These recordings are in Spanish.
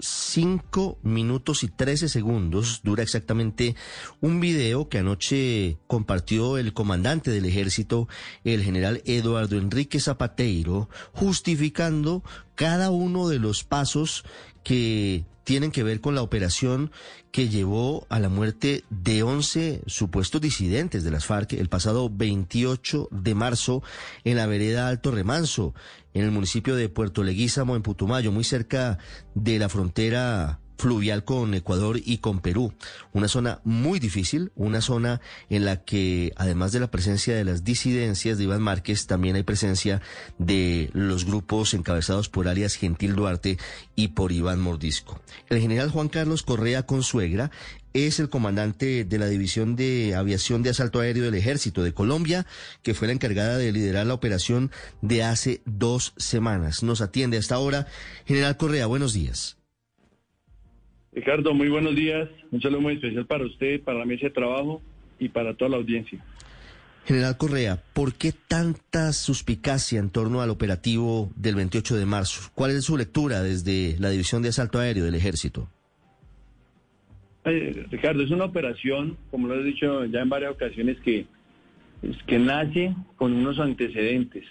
5 minutos y 13 segundos dura exactamente un video que anoche compartió el comandante del ejército, el general Eduardo Enrique Zapateiro, justificando cada uno de los pasos que tienen que ver con la operación que llevó a la muerte de 11 supuestos disidentes de las FARC el pasado 28 de marzo en la vereda Alto Remanso, en el municipio de Puerto Leguízamo, en Putumayo, muy cerca de la frontera fluvial con Ecuador y con Perú. Una zona muy difícil, una zona en la que además de la presencia de las disidencias de Iván Márquez, también hay presencia de los grupos encabezados por alias Gentil Duarte y por Iván Mordisco. El general Juan Carlos Correa Consuegra es el comandante de la División de Aviación de Asalto Aéreo del Ejército de Colombia, que fue la encargada de liderar la operación de hace dos semanas. Nos atiende hasta ahora. General Correa, buenos días. Ricardo, muy buenos días. Un saludo muy especial para usted, para la mesa de trabajo y para toda la audiencia. General Correa, ¿por qué tanta suspicacia en torno al operativo del 28 de marzo? ¿Cuál es su lectura desde la División de Asalto Aéreo del Ejército? Eh, Ricardo, es una operación, como lo he dicho ya en varias ocasiones, que, que nace con unos antecedentes.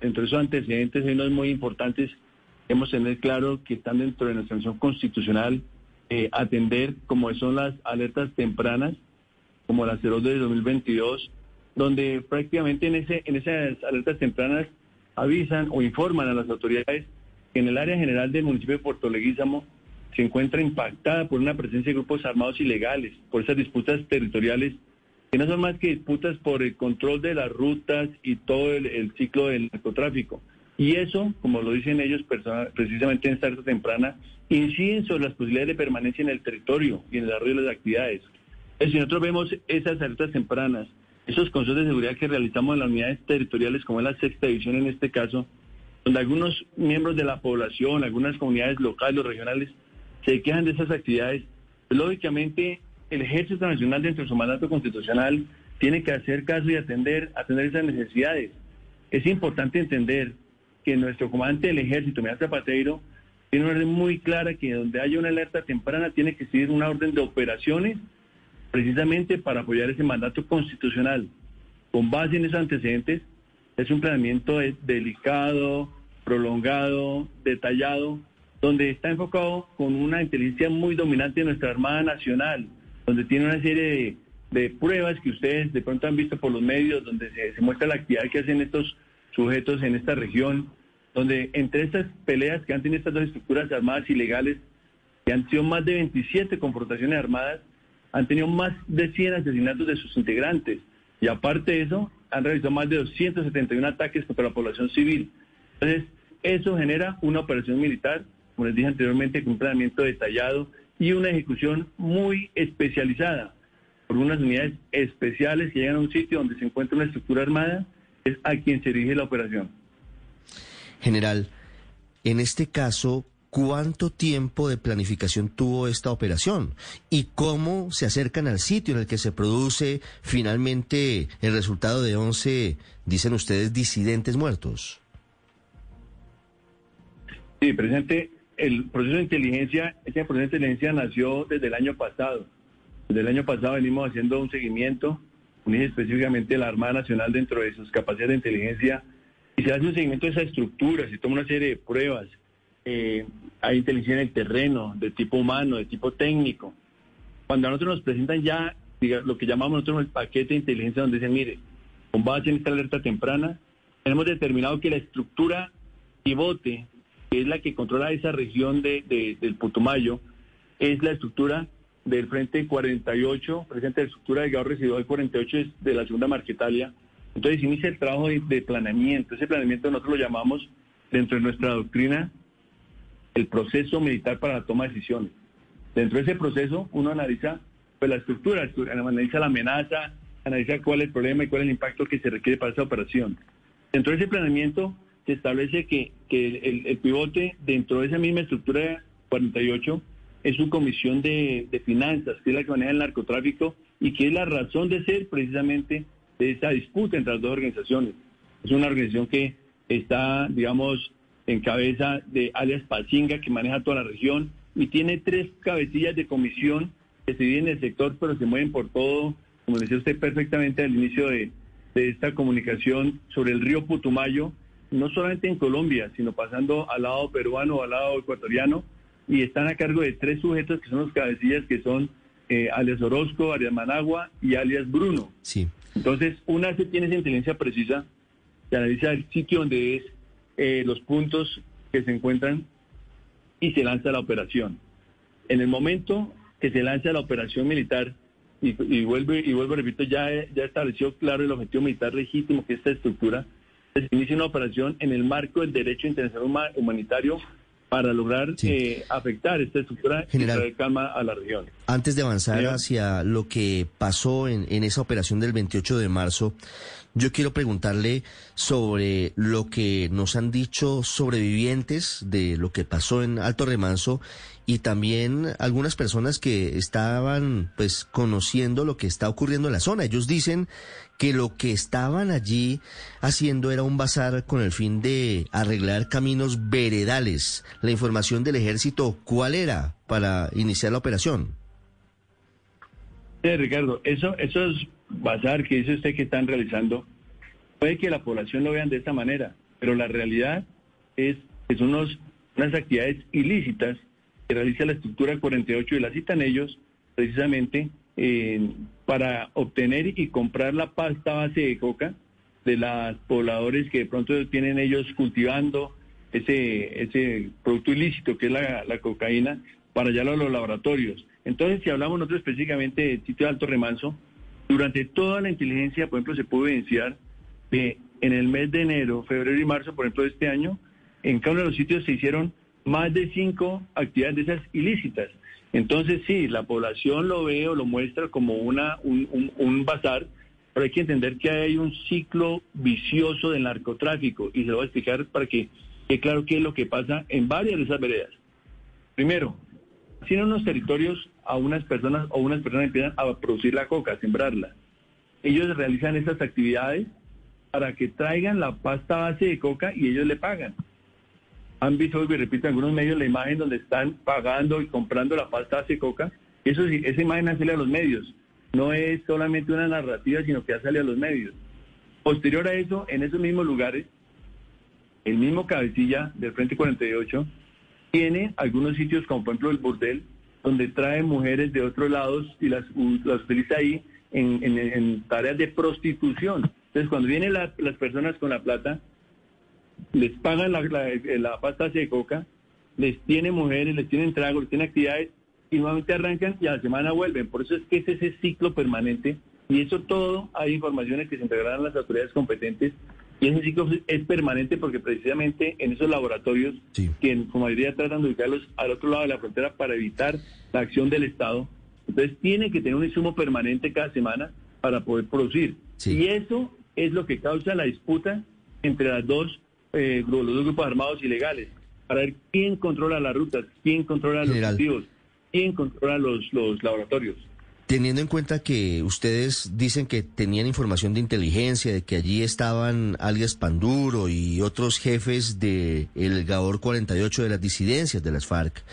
Entre esos antecedentes hay unos muy importantes. Hemos tener claro que están dentro de nuestra sanción constitucional eh, atender como son las alertas tempranas, como la 02 de 2022, donde prácticamente en, ese, en esas alertas tempranas avisan o informan a las autoridades que en el área general del municipio de Puerto Leguízamo se encuentra impactada por una presencia de grupos armados ilegales, por esas disputas territoriales que no son más que disputas por el control de las rutas y todo el, ciclo del narcotráfico. Y eso, como lo dicen ellos precisamente en esta alerta temprana, inciden sobre las posibilidades de permanencia en el territorio y en el desarrollo de las actividades. Si nosotros vemos esas alertas tempranas, esos consejos de seguridad que realizamos en las unidades territoriales, como es la sexta división en este caso, donde algunos miembros de la población, algunas comunidades locales o regionales se quejan de esas actividades, lógicamente el Ejército Nacional dentro de su mandato constitucional tiene que hacer caso y atender, atender esas necesidades. Es importante entender que nuestro comandante del Ejército, Miguel Zapatero, tiene una orden muy clara que donde haya una alerta temprana tiene que seguir una orden de operaciones precisamente para apoyar ese mandato constitucional. Con base en esos antecedentes, es un planeamiento delicado, prolongado, detallado, donde está enfocado con una inteligencia muy dominante de nuestra Armada Nacional, donde tiene una serie de, pruebas que ustedes de pronto han visto por los medios, donde se muestra la actividad que hacen estos sujetos en esta región donde entre estas peleas que han tenido estas dos estructuras armadas ilegales, que han sido más de 27 confrontaciones armadas, han tenido más de 100 asesinatos de sus integrantes. Y aparte de eso, han realizado más de 271 ataques contra la población civil. Entonces, eso genera una operación militar, como les dije anteriormente, con un planeamiento detallado y una ejecución muy especializada por unas unidades especiales que llegan a un sitio donde se encuentra una estructura armada, es a quien se dirige la operación. General, en este caso, ¿cuánto tiempo de planificación tuvo esta operación? ¿Y cómo se acercan al sitio en el que se produce finalmente el resultado de 11, dicen ustedes, disidentes muertos? Sí, presente, el proceso de inteligencia, ese proceso de inteligencia nació desde el año pasado. Desde el año pasado venimos haciendo un seguimiento, unir específicamente la Armada Nacional dentro de sus capacidades de inteligencia y se hace un seguimiento de esa estructura, se toma una serie de pruebas, eh, hay inteligencia en el terreno, de tipo humano, de tipo técnico. Cuando a nosotros nos presentan ya lo que llamamos nosotros el paquete de inteligencia, donde dicen, mire, con base en esta alerta temprana, tenemos determinado que la estructura pivote, que es la que controla esa región de, del Putumayo, es la estructura del Frente 48, presente la estructura del gas residual 48 de la segunda Marquetalia, entonces inicia el trabajo de, planeamiento. Ese planeamiento nosotros lo llamamos dentro de nuestra doctrina el proceso militar para la toma de decisiones. Dentro de ese proceso uno analiza pues, la estructura, analiza la amenaza, analiza cuál es el problema y cuál es el impacto que se requiere para esa operación. Dentro de ese planeamiento se establece que, que el, pivote dentro de esa misma estructura 48 es su comisión de, de, finanzas, que es la que maneja el narcotráfico y que es la razón de ser precisamente de esa disputa entre las dos organizaciones. Es una organización que está, digamos, en cabeza de alias Pachinga, que maneja toda la región, y tiene tres cabecillas de comisión que se dividen en el sector, pero se mueven por todo, como decía usted perfectamente al inicio de, esta comunicación sobre el río Putumayo, no solamente en Colombia, sino pasando al lado peruano al lado ecuatoriano, y están a cargo de tres sujetos que son los cabecillas, que son eh, alias Orozco, alias Managua y alias Bruno. Sí. Entonces, una vez tiene esa inteligencia precisa, se analiza el sitio donde es, eh, los puntos que se encuentran y se lanza la operación. En el momento que se lanza la operación militar, y, y vuelvo y vuelvo, repito, ya, ya estableció claro el objetivo militar legítimo que esta estructura, se inicia una operación en el marco del derecho internacional humanitario para lograr eh, afectar esta estructura y traer calma a la región. Antes de avanzar hacia lo que pasó en, en esa operación del 28 de marzo, yo quiero preguntarle sobre lo que nos han dicho sobrevivientes de lo que pasó en Alto Remanso y también algunas personas que estaban pues conociendo lo que está ocurriendo en la zona. Ellos dicen que lo que estaban allí haciendo era un bazar con el fin de arreglar caminos veredales. La información del ejército, ¿cuál era para iniciar la operación? Sí, Ricardo, eso, eso es bazar que dice usted que están realizando, puede que la población lo vean de esta manera, pero la realidad es que son unas actividades ilícitas que realiza la estructura 48 y la citan ellos precisamente para obtener y comprar la pasta base de coca de los pobladores que de pronto tienen ellos cultivando ese, ese producto ilícito que es la, la cocaína para llevarlo a los laboratorios. Entonces, si hablamos nosotros específicamente del sitio de Alto Remanso, durante toda la inteligencia, por ejemplo, se puede evidenciar que en el mes de enero, febrero y marzo, por ejemplo, de este año, en cada uno de los sitios se hicieron más de cinco actividades de esas ilícitas. Entonces, sí, la población lo ve o lo muestra como una, un, un, bazar, pero hay que entender que hay un ciclo vicioso del narcotráfico y se lo voy a explicar para que quede claro qué es lo que pasa en varias de esas veredas. Primero, si en unos territorios a unas personas o unas personas empiezan a producir la coca, a sembrarla. Ellos realizan estas actividades para que traigan la pasta base de coca y ellos le pagan. Han visto, y repito, en algunos medios la imagen donde están pagando y comprando la pasta base de coca. Eso sí, esa imagen sale a los medios. No es solamente una narrativa, sino que ya sale a los medios. Posterior a eso, en esos mismos lugares, el mismo cabecilla del Frente 48 tiene algunos sitios, como por ejemplo el burdel, donde trae mujeres de otros lados y las, las utiliza ahí en, tareas de prostitución. Entonces, cuando vienen las personas con la plata, les pagan la, la, pasta de coca, les tiene mujeres, les tienen tragos, les tienen actividades y nuevamente arrancan y a la semana vuelven. Por eso es que es ese ciclo permanente y eso todo hay informaciones que se integrarán a las autoridades competentes y ese ciclo es permanente porque precisamente en esos laboratorios, que en su mayoría tratan de ubicarlos al otro lado de la frontera para evitar la acción del Estado, entonces tiene que tener un insumo permanente cada semana para poder producir. Y eso es lo que causa la disputa entre las dos, eh, los dos grupos armados ilegales, para ver quién controla las rutas, quién controla los cultivos, quién controla los, los laboratorios. Teniendo en cuenta que ustedes dicen que tenían información de inteligencia, de que allí estaban alias Panduro y otros jefes del el Gabor 48 de las disidencias de las FARC,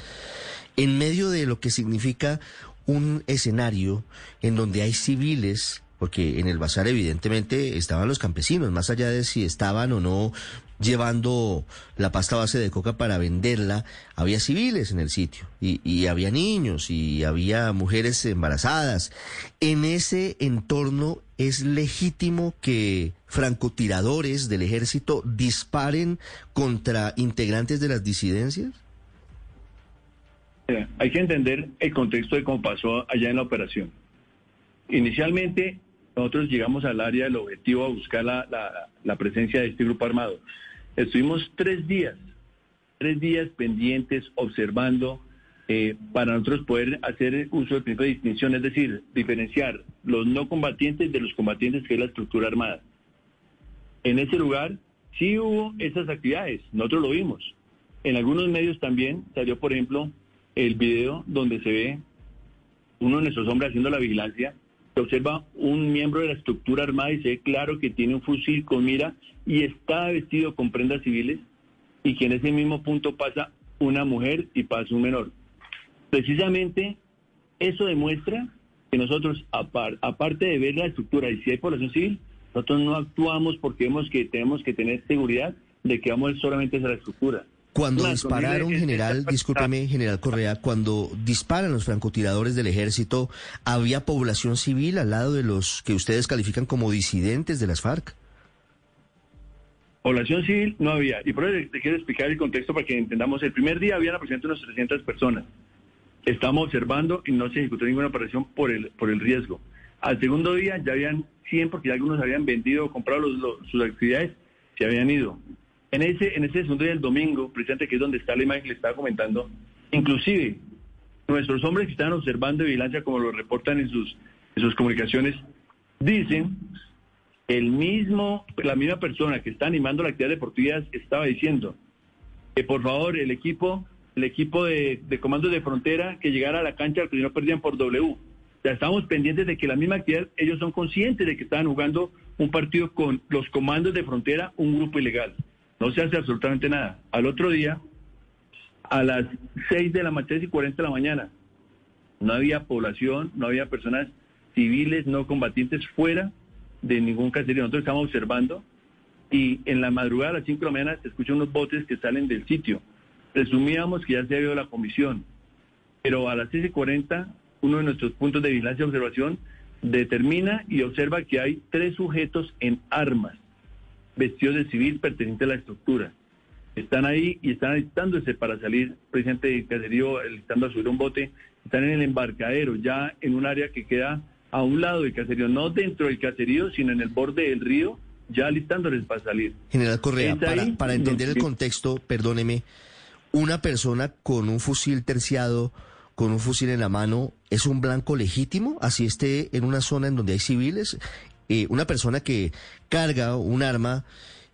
en medio de lo que significa un escenario en donde hay civiles porque en el bazar evidentemente estaban los campesinos, más allá de si estaban o no llevando la pasta base de coca para venderla, había civiles en el sitio y, había niños y había mujeres embarazadas. En ese entorno es legítimo que francotiradores del ejército disparen contra integrantes de las disidencias. Hay que entender el contexto de cómo pasó allá en la operación. Inicialmente nosotros llegamos al área del objetivo a buscar la, la, presencia de este grupo armado. Estuvimos tres días, tres días pendientes, observando eh, para nosotros poder hacer uso del principio de distinción, es decir, diferenciar los no combatientes de los combatientes que es la estructura armada. En ese lugar sí hubo esas actividades, nosotros lo vimos. En algunos medios también salió, por ejemplo, el video donde se ve uno de nuestros hombres haciendo la vigilancia, se observa un miembro de la estructura armada y se ve claro que tiene un fusil con mira y está vestido con prendas civiles y que en ese mismo punto pasa una mujer y pasa un menor. Precisamente eso demuestra que nosotros, aparte de ver la estructura y si hay población civil, nosotros no actuamos porque vemos que tenemos que tener seguridad de que vamos solamente a la estructura. Cuando dispararon, general, discúlpeme, general Correa, cuando disparan los francotiradores del ejército, ¿había población civil al lado de los que ustedes califican como disidentes de las FARC? Población civil no había. Y por eso te quiero explicar el contexto para que entendamos. El primer día había aproximadamente unas 300 personas. Estamos observando y no se ejecutó ninguna operación por el, por el riesgo. Al segundo día ya habían 100 porque algunos habían vendido o comprado sus actividades, se habían ido. En ese, en ese segundo del domingo, precisamente que es donde está la imagen le estaba comentando, inclusive nuestros hombres que están observando vigilancia, como lo reportan en sus, en sus comunicaciones, dicen el mismo, la misma persona que está animando la actividad deportiva estaba diciendo que por favor el equipo, el equipo de, de comandos de frontera que llegara a la cancha que no perdían por W. Ya estamos pendientes de que la misma actividad, ellos son conscientes de que estaban jugando un partido con los comandos de frontera, un grupo ilegal. No se hace absolutamente nada. Al otro día, a las 6 de la mañana y 40 de la mañana, no había población, no había personas civiles, no combatientes fuera de ningún caserío. Nosotros estamos observando y en la madrugada a las 5 de la mañana se escuchan unos botes que salen del sitio. Presumíamos que ya se había ido la comisión, pero a las 6 y 40 uno de nuestros puntos de vigilancia y observación determina y observa que hay tres sujetos en armas, vestidos de civil pertenecientes a la estructura. Están ahí y están alistándose para salir, presidente del caserío, alistando a subir un bote. Están en el embarcadero, ya en un área que queda a un lado del caserío, no dentro del caserío, sino en el borde del río, ya alistándoles para salir. General Correa, para, para, entender el contexto, perdóneme, una persona con un fusil terciado, con un fusil en la mano, ¿es un blanco legítimo? Así esté en una zona en donde hay civiles. Eh, una persona que carga un arma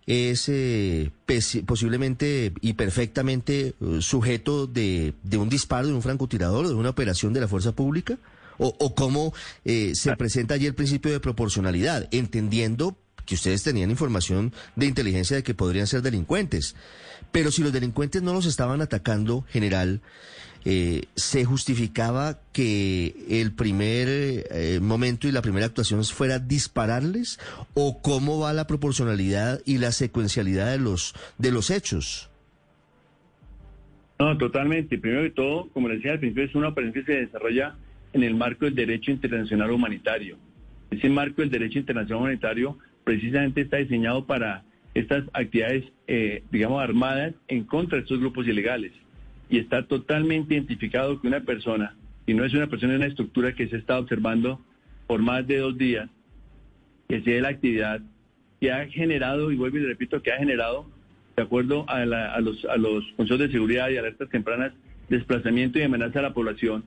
es eh, posiblemente y perfectamente eh, sujeto de, de, un disparo de un francotirador, de una operación de la fuerza pública? o, cómo eh, se presenta allí el principio de proporcionalidad, entendiendo que ustedes tenían información de inteligencia de que podrían ser delincuentes. Pero si los delincuentes no los estaban atacando, general, eh, ¿se justificaba que el primer eh, momento y la primera actuación fuera dispararles? ¿O cómo va la proporcionalidad y la secuencialidad de los, de los hechos? No, totalmente. Primero de todo, como les decía al principio, es una operación que se desarrolla en el marco del derecho internacional humanitario. Ese marco del derecho internacional humanitario precisamente está diseñado para estas actividades, eh, digamos, armadas en contra de estos grupos ilegales. Y está totalmente identificado que una persona, y no es una persona en una estructura que se está observando por más de dos días, que sea la actividad que ha generado, y vuelvo y repito, que ha generado, de acuerdo a, a los, a los consejos de seguridad y alertas tempranas, desplazamiento y amenaza a la población,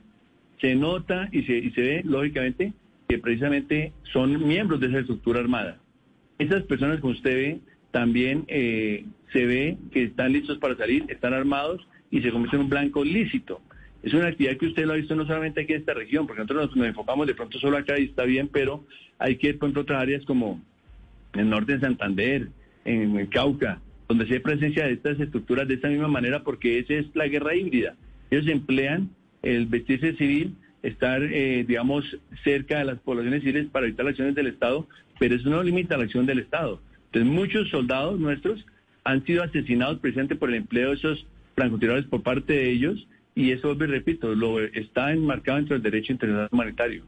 se nota y se, y se ve, lógicamente, que precisamente son miembros de esa estructura armada. Esas personas, como usted ve, también eh, se ve que están listos para salir, están armados y se convierten en un blanco lícito. Es una actividad que usted lo ha visto no solamente aquí en esta región, porque nosotros nos, enfocamos de pronto solo acá y está bien, pero hay que ir por otras áreas como en el norte de Santander, en el Cauca, donde se hay presencia de estas estructuras de esta misma manera, porque esa es la guerra híbrida. Ellos emplean el vestirse civil, estar, eh, digamos, cerca de las poblaciones civiles para evitar las acciones del Estado, pero eso no limita la acción del Estado. Entonces, muchos soldados nuestros han sido asesinados precisamente por el empleo de esos francotiradores por parte de ellos, y eso, repito, lo está enmarcado dentro del derecho internacional humanitario.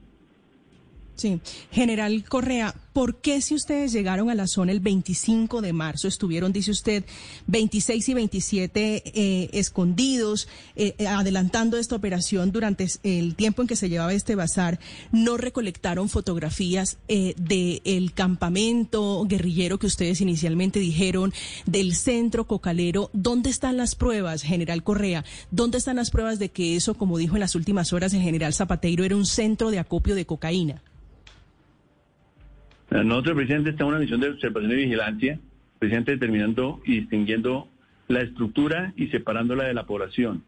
Sí, general Correa, ¿por qué si ustedes llegaron a la zona el 25 de marzo, estuvieron, dice usted, 26 y 27 eh, escondidos, eh, adelantando esta operación durante el tiempo en que se llevaba este bazar, no recolectaron fotografías eh, del campamento guerrillero que ustedes inicialmente dijeron, del centro cocalero? ¿Dónde están las pruebas, general Correa? ¿Dónde están las pruebas de que eso, como dijo en las últimas horas el general Zapateiro, era un centro de acopio de cocaína? Nosotros, presidente, estamos en una misión de observación y vigilancia, presidente, determinando y distinguiendo la estructura y separándola de la población.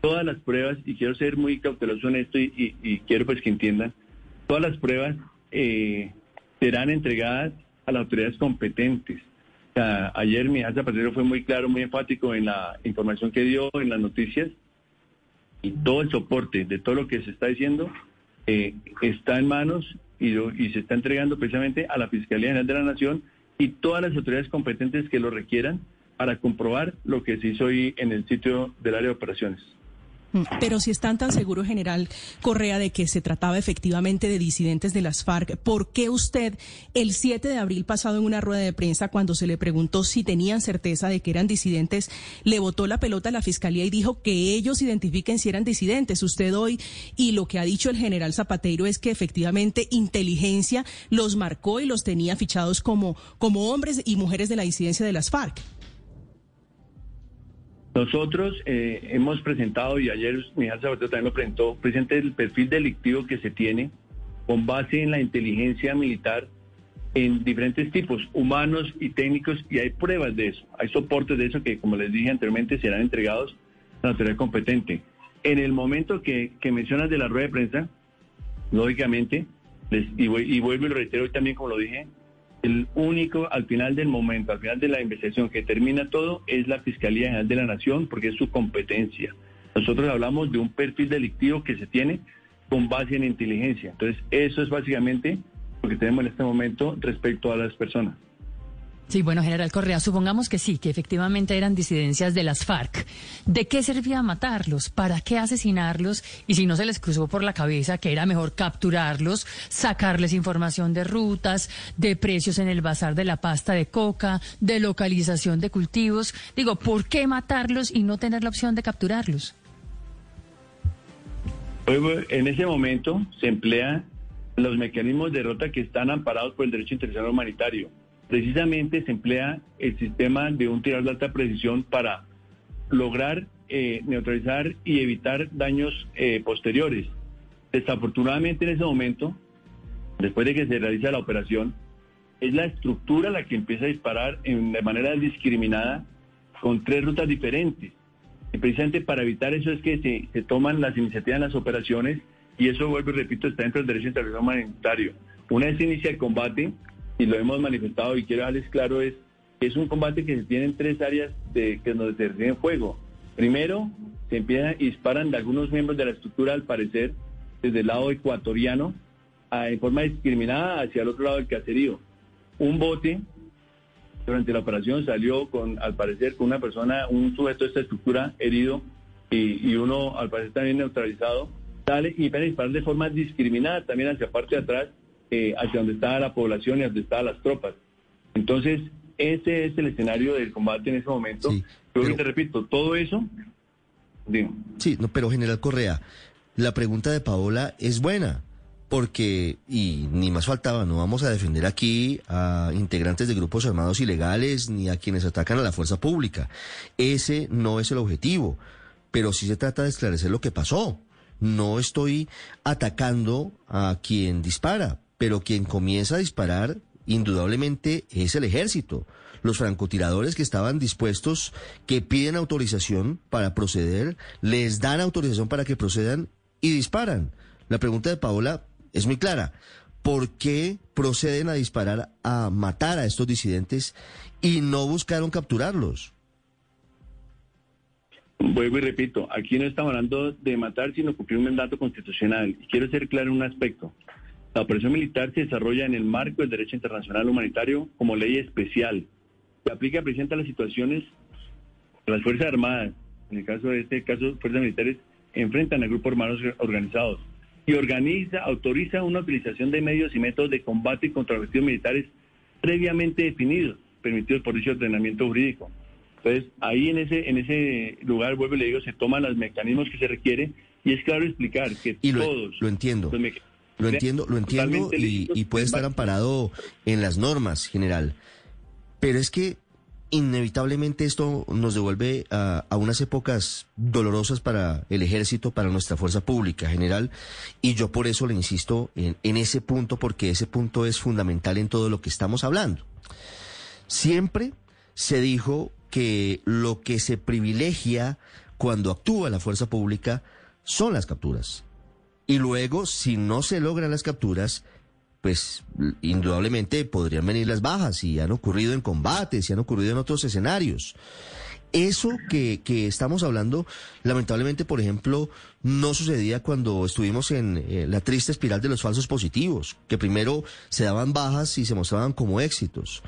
Todas las pruebas, y quiero ser muy cauteloso en esto y, quiero pues que entiendan, todas las pruebas eh, serán entregadas a las autoridades competentes. ayer mi Zapatero fue muy claro, muy enfático en la información que dio en las noticias y todo el soporte de todo lo que se está diciendo eh, está en manos y, se está entregando precisamente a la Fiscalía General de la Nación y todas las autoridades competentes que lo requieran para comprobar lo que se hizo hoy en el sitio del área de operaciones. Mm, pero si están tan seguros, general Correa, de que se trataba efectivamente de disidentes de las FARC, ¿por qué usted el 7 de abril pasado en una rueda de prensa, cuando se le preguntó si tenían certeza de que eran disidentes, le botó la pelota a la fiscalía y dijo que ellos identifiquen si eran disidentes? Usted hoy, y lo que ha dicho el general Zapateiro es que efectivamente inteligencia los marcó y los tenía fichados como, como hombres y mujeres de la disidencia de las FARC. Nosotros eh, hemos presentado, y ayer Miguel Sabatero también lo presentó, presente el perfil delictivo que se tiene con base en la inteligencia militar en diferentes tipos, humanos y técnicos, y hay pruebas de eso, hay soportes de eso que, como les dije anteriormente, serán entregados a la autoridad competente. En el momento que, mencionas de la rueda de prensa, lógicamente, y, y vuelvo y lo reitero hoy también, como lo dije, el único al final del momento, al final de la investigación que termina todo, es la Fiscalía General de la Nación, porque es su competencia. Nosotros hablamos de un perfil delictivo que se tiene con base en inteligencia. Entonces, eso es básicamente lo que tenemos en este momento respecto a las personas. Sí, bueno, general Correa, supongamos que sí, que efectivamente eran disidencias de las FARC. ¿De qué servía matarlos? ¿Para qué asesinarlos? Y si no se les cruzó por la cabeza que era mejor capturarlos, sacarles información de rutas, de precios en el bazar de la pasta de coca, de localización de cultivos. Digo, ¿por qué matarlos y no tener la opción de capturarlos? En ese momento se emplean los mecanismos de rota que están amparados por el derecho internacional humanitario precisamente se emplea el sistema de un tirador de alta precisión para lograr eh, neutralizar y evitar daños eh, posteriores. Desafortunadamente en ese momento, después de que se realiza la operación, es la estructura la que empieza a disparar en, de manera discriminada con tres rutas diferentes. Y precisamente para evitar eso es que se, se toman las iniciativas en las operaciones y eso, vuelvo y repito, está dentro del derecho internacional humanitario. Una vez se inicia el combate, y lo hemos manifestado y quiero darles claro es es un combate que se tiene en tres áreas de que donde se recibe fuego. Primero, se empiezan y disparan de algunos miembros de la estructura, al parecer, desde el lado ecuatoriano, a, en forma discriminada hacia el otro lado del caserío. Un bote durante la operación salió con, al parecer, con una persona, un sujeto de esta estructura herido y, y uno, al parecer, también neutralizado. Sale y empieza a disparar de forma discriminada también hacia parte de atrás eh, hacia donde estaba la población y donde estaban las tropas. Entonces, ese es el escenario del combate en ese momento. Yo te repito, todo eso... Sí, no, pero General Correa, la pregunta de Paola es buena porque, y ni más faltaba, no vamos a defender aquí a integrantes de grupos armados ilegales ni a quienes atacan a la fuerza pública. Ese no es el objetivo, pero sí se trata de esclarecer lo que pasó. No estoy atacando a quien dispara, pero quien comienza a disparar indudablemente es el ejército. Los francotiradores que estaban dispuestos, que piden autorización para proceder, les dan autorización para que procedan y disparan. La pregunta de Paola es muy clara. ¿Por qué proceden a disparar, a matar a estos disidentes y no buscaron capturarlos? Vuelvo y repito, aquí no estamos hablando de matar, sino cumplir un mandato constitucional. Y quiero ser claro en un aspecto. La operación militar se desarrolla en el marco del derecho internacional humanitario como ley especial. Se aplica precisamente a las situaciones las Fuerzas Armadas, en el caso de este caso, Fuerzas Militares enfrentan a grupos armados organizados. y organiza, autoriza una utilización de medios y métodos de combate contra objetivos militares previamente definidos, permitidos por dicho ordenamiento jurídico. Entonces, ahí en ese, en ese lugar, vuelvo y le digo, se toman los mecanismos que se requieren y es claro explicar que y lo, todos... Lo entiendo. Lo entiendo, lo entiendo y, y puede estar amparado en las normas, general. Pero es que inevitablemente esto nos devuelve a, unas épocas dolorosas para el ejército, para nuestra fuerza pública general, y yo por eso le insisto en, en, ese punto, porque ese punto es fundamental en todo lo que estamos hablando. Siempre se dijo que lo que se privilegia cuando actúa la fuerza pública son las capturas. Y luego, si no se logran las capturas, pues indudablemente podrían venir las bajas y han ocurrido en combates y han ocurrido en otros escenarios. Eso que, que estamos hablando, lamentablemente, por ejemplo, no sucedía cuando estuvimos en eh, la triste espiral de los falsos positivos, que primero se daban bajas y se mostraban como éxitos.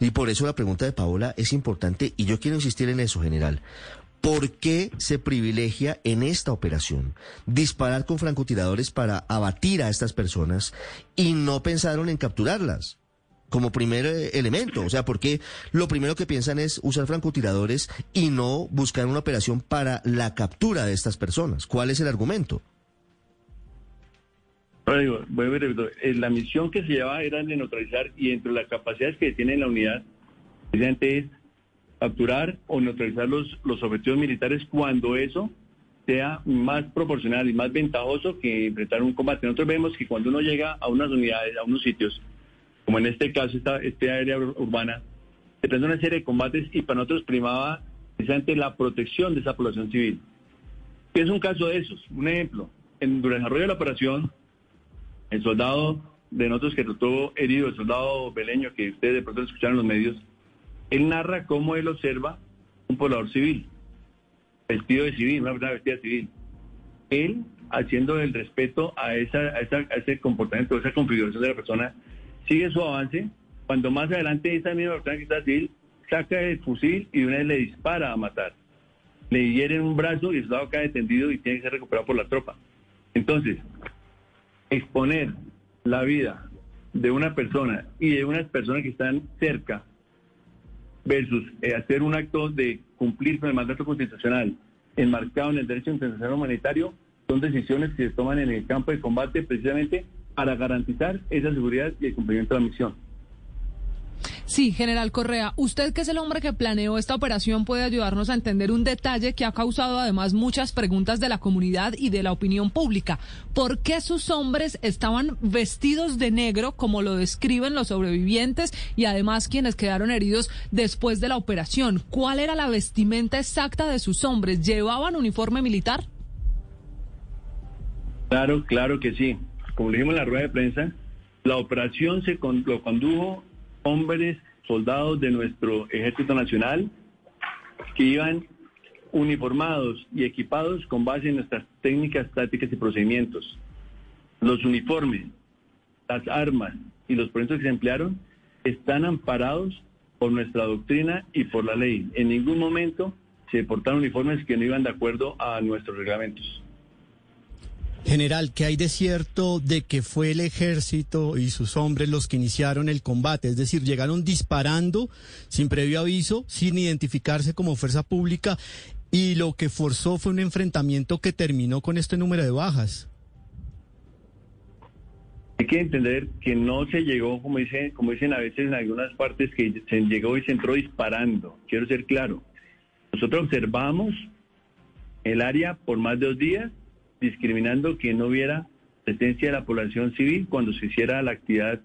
Y por eso la pregunta de Paola es importante y yo quiero insistir en eso, general. ¿Por qué se privilegia en esta operación disparar con francotiradores para abatir a estas personas y no pensaron en capturarlas? como primer eh, elemento. O sea, ¿por qué lo primero que piensan es usar francotiradores y no buscar una operación para la captura de estas personas? ¿Cuál es el argumento? Eh, la misión que se llevaba era de neutralizar y entre las capacidades que tiene la unidad, precisamente es capturar o neutralizar los, los objetivos militares cuando eso sea más proporcional y más ventajoso que enfrentar un combate. Nosotros vemos que cuando uno llega a unas unidades, a unos sitios, como en este caso esta, este área urbana, se presenta una serie de combates y para nosotros primaba precisamente la protección de esa población civil. ¿Qué es un caso de esos? Un ejemplo, en, el desarrollo de la operación, el soldado de nosotros que trató herido, el soldado beleño que ustedes de pronto escucharon en los medios, él narra cómo él observa un poblador civil, vestido de civil, una persona vestida civil. Él, haciendo el respeto a, esa, ese comportamiento, a esa configuración de la persona, sigue su avance. Cuando más adelante esa misma persona que está civil saca el fusil y de una vez le dispara a matar. Le hieren un brazo y el soldado cae tendido y tiene que ser recuperado por la tropa. Entonces, exponer la vida de una persona y de unas personas que están cerca versus eh, hacer un acto de cumplir con el mandato constitucional enmarcado en el derecho internacional humanitario, son decisiones que se toman en el campo de combate precisamente para garantizar esa seguridad y el cumplimiento de la misión. Sí, general Correa, usted que es el hombre que planeó esta operación puede ayudarnos a entender un detalle que ha causado además muchas preguntas de la comunidad y de la opinión pública. ¿Por qué sus hombres estaban vestidos de negro como lo describen los sobrevivientes y además quienes quedaron heridos después de la operación? ¿Cuál era la vestimenta exacta de sus hombres? ¿Llevaban uniforme militar? Claro, claro que sí. Como dijimos en la rueda de prensa, la operación se lo condujo hombres, soldados de nuestro Ejército Nacional que iban uniformados y equipados con base en nuestras técnicas, tácticas y procedimientos. Los uniformes, las armas y los proyectos que se emplearon están amparados por nuestra doctrina y por la ley. En ningún momento se portaron uniformes que no iban de acuerdo a nuestros reglamentos. General, ¿qué hay de cierto de que fue el ejército y sus hombres los que iniciaron el combate? Es decir, llegaron disparando sin previo aviso, sin identificarse como fuerza pública y lo que forzó fue un enfrentamiento que terminó con este número de bajas. Hay que entender que no se llegó, como dicen, como dicen a veces en algunas partes, que se llegó y se entró disparando. Quiero ser claro. Nosotros observamos el área por más de dos días discriminando que no hubiera presencia de la población civil cuando se hiciera la actividad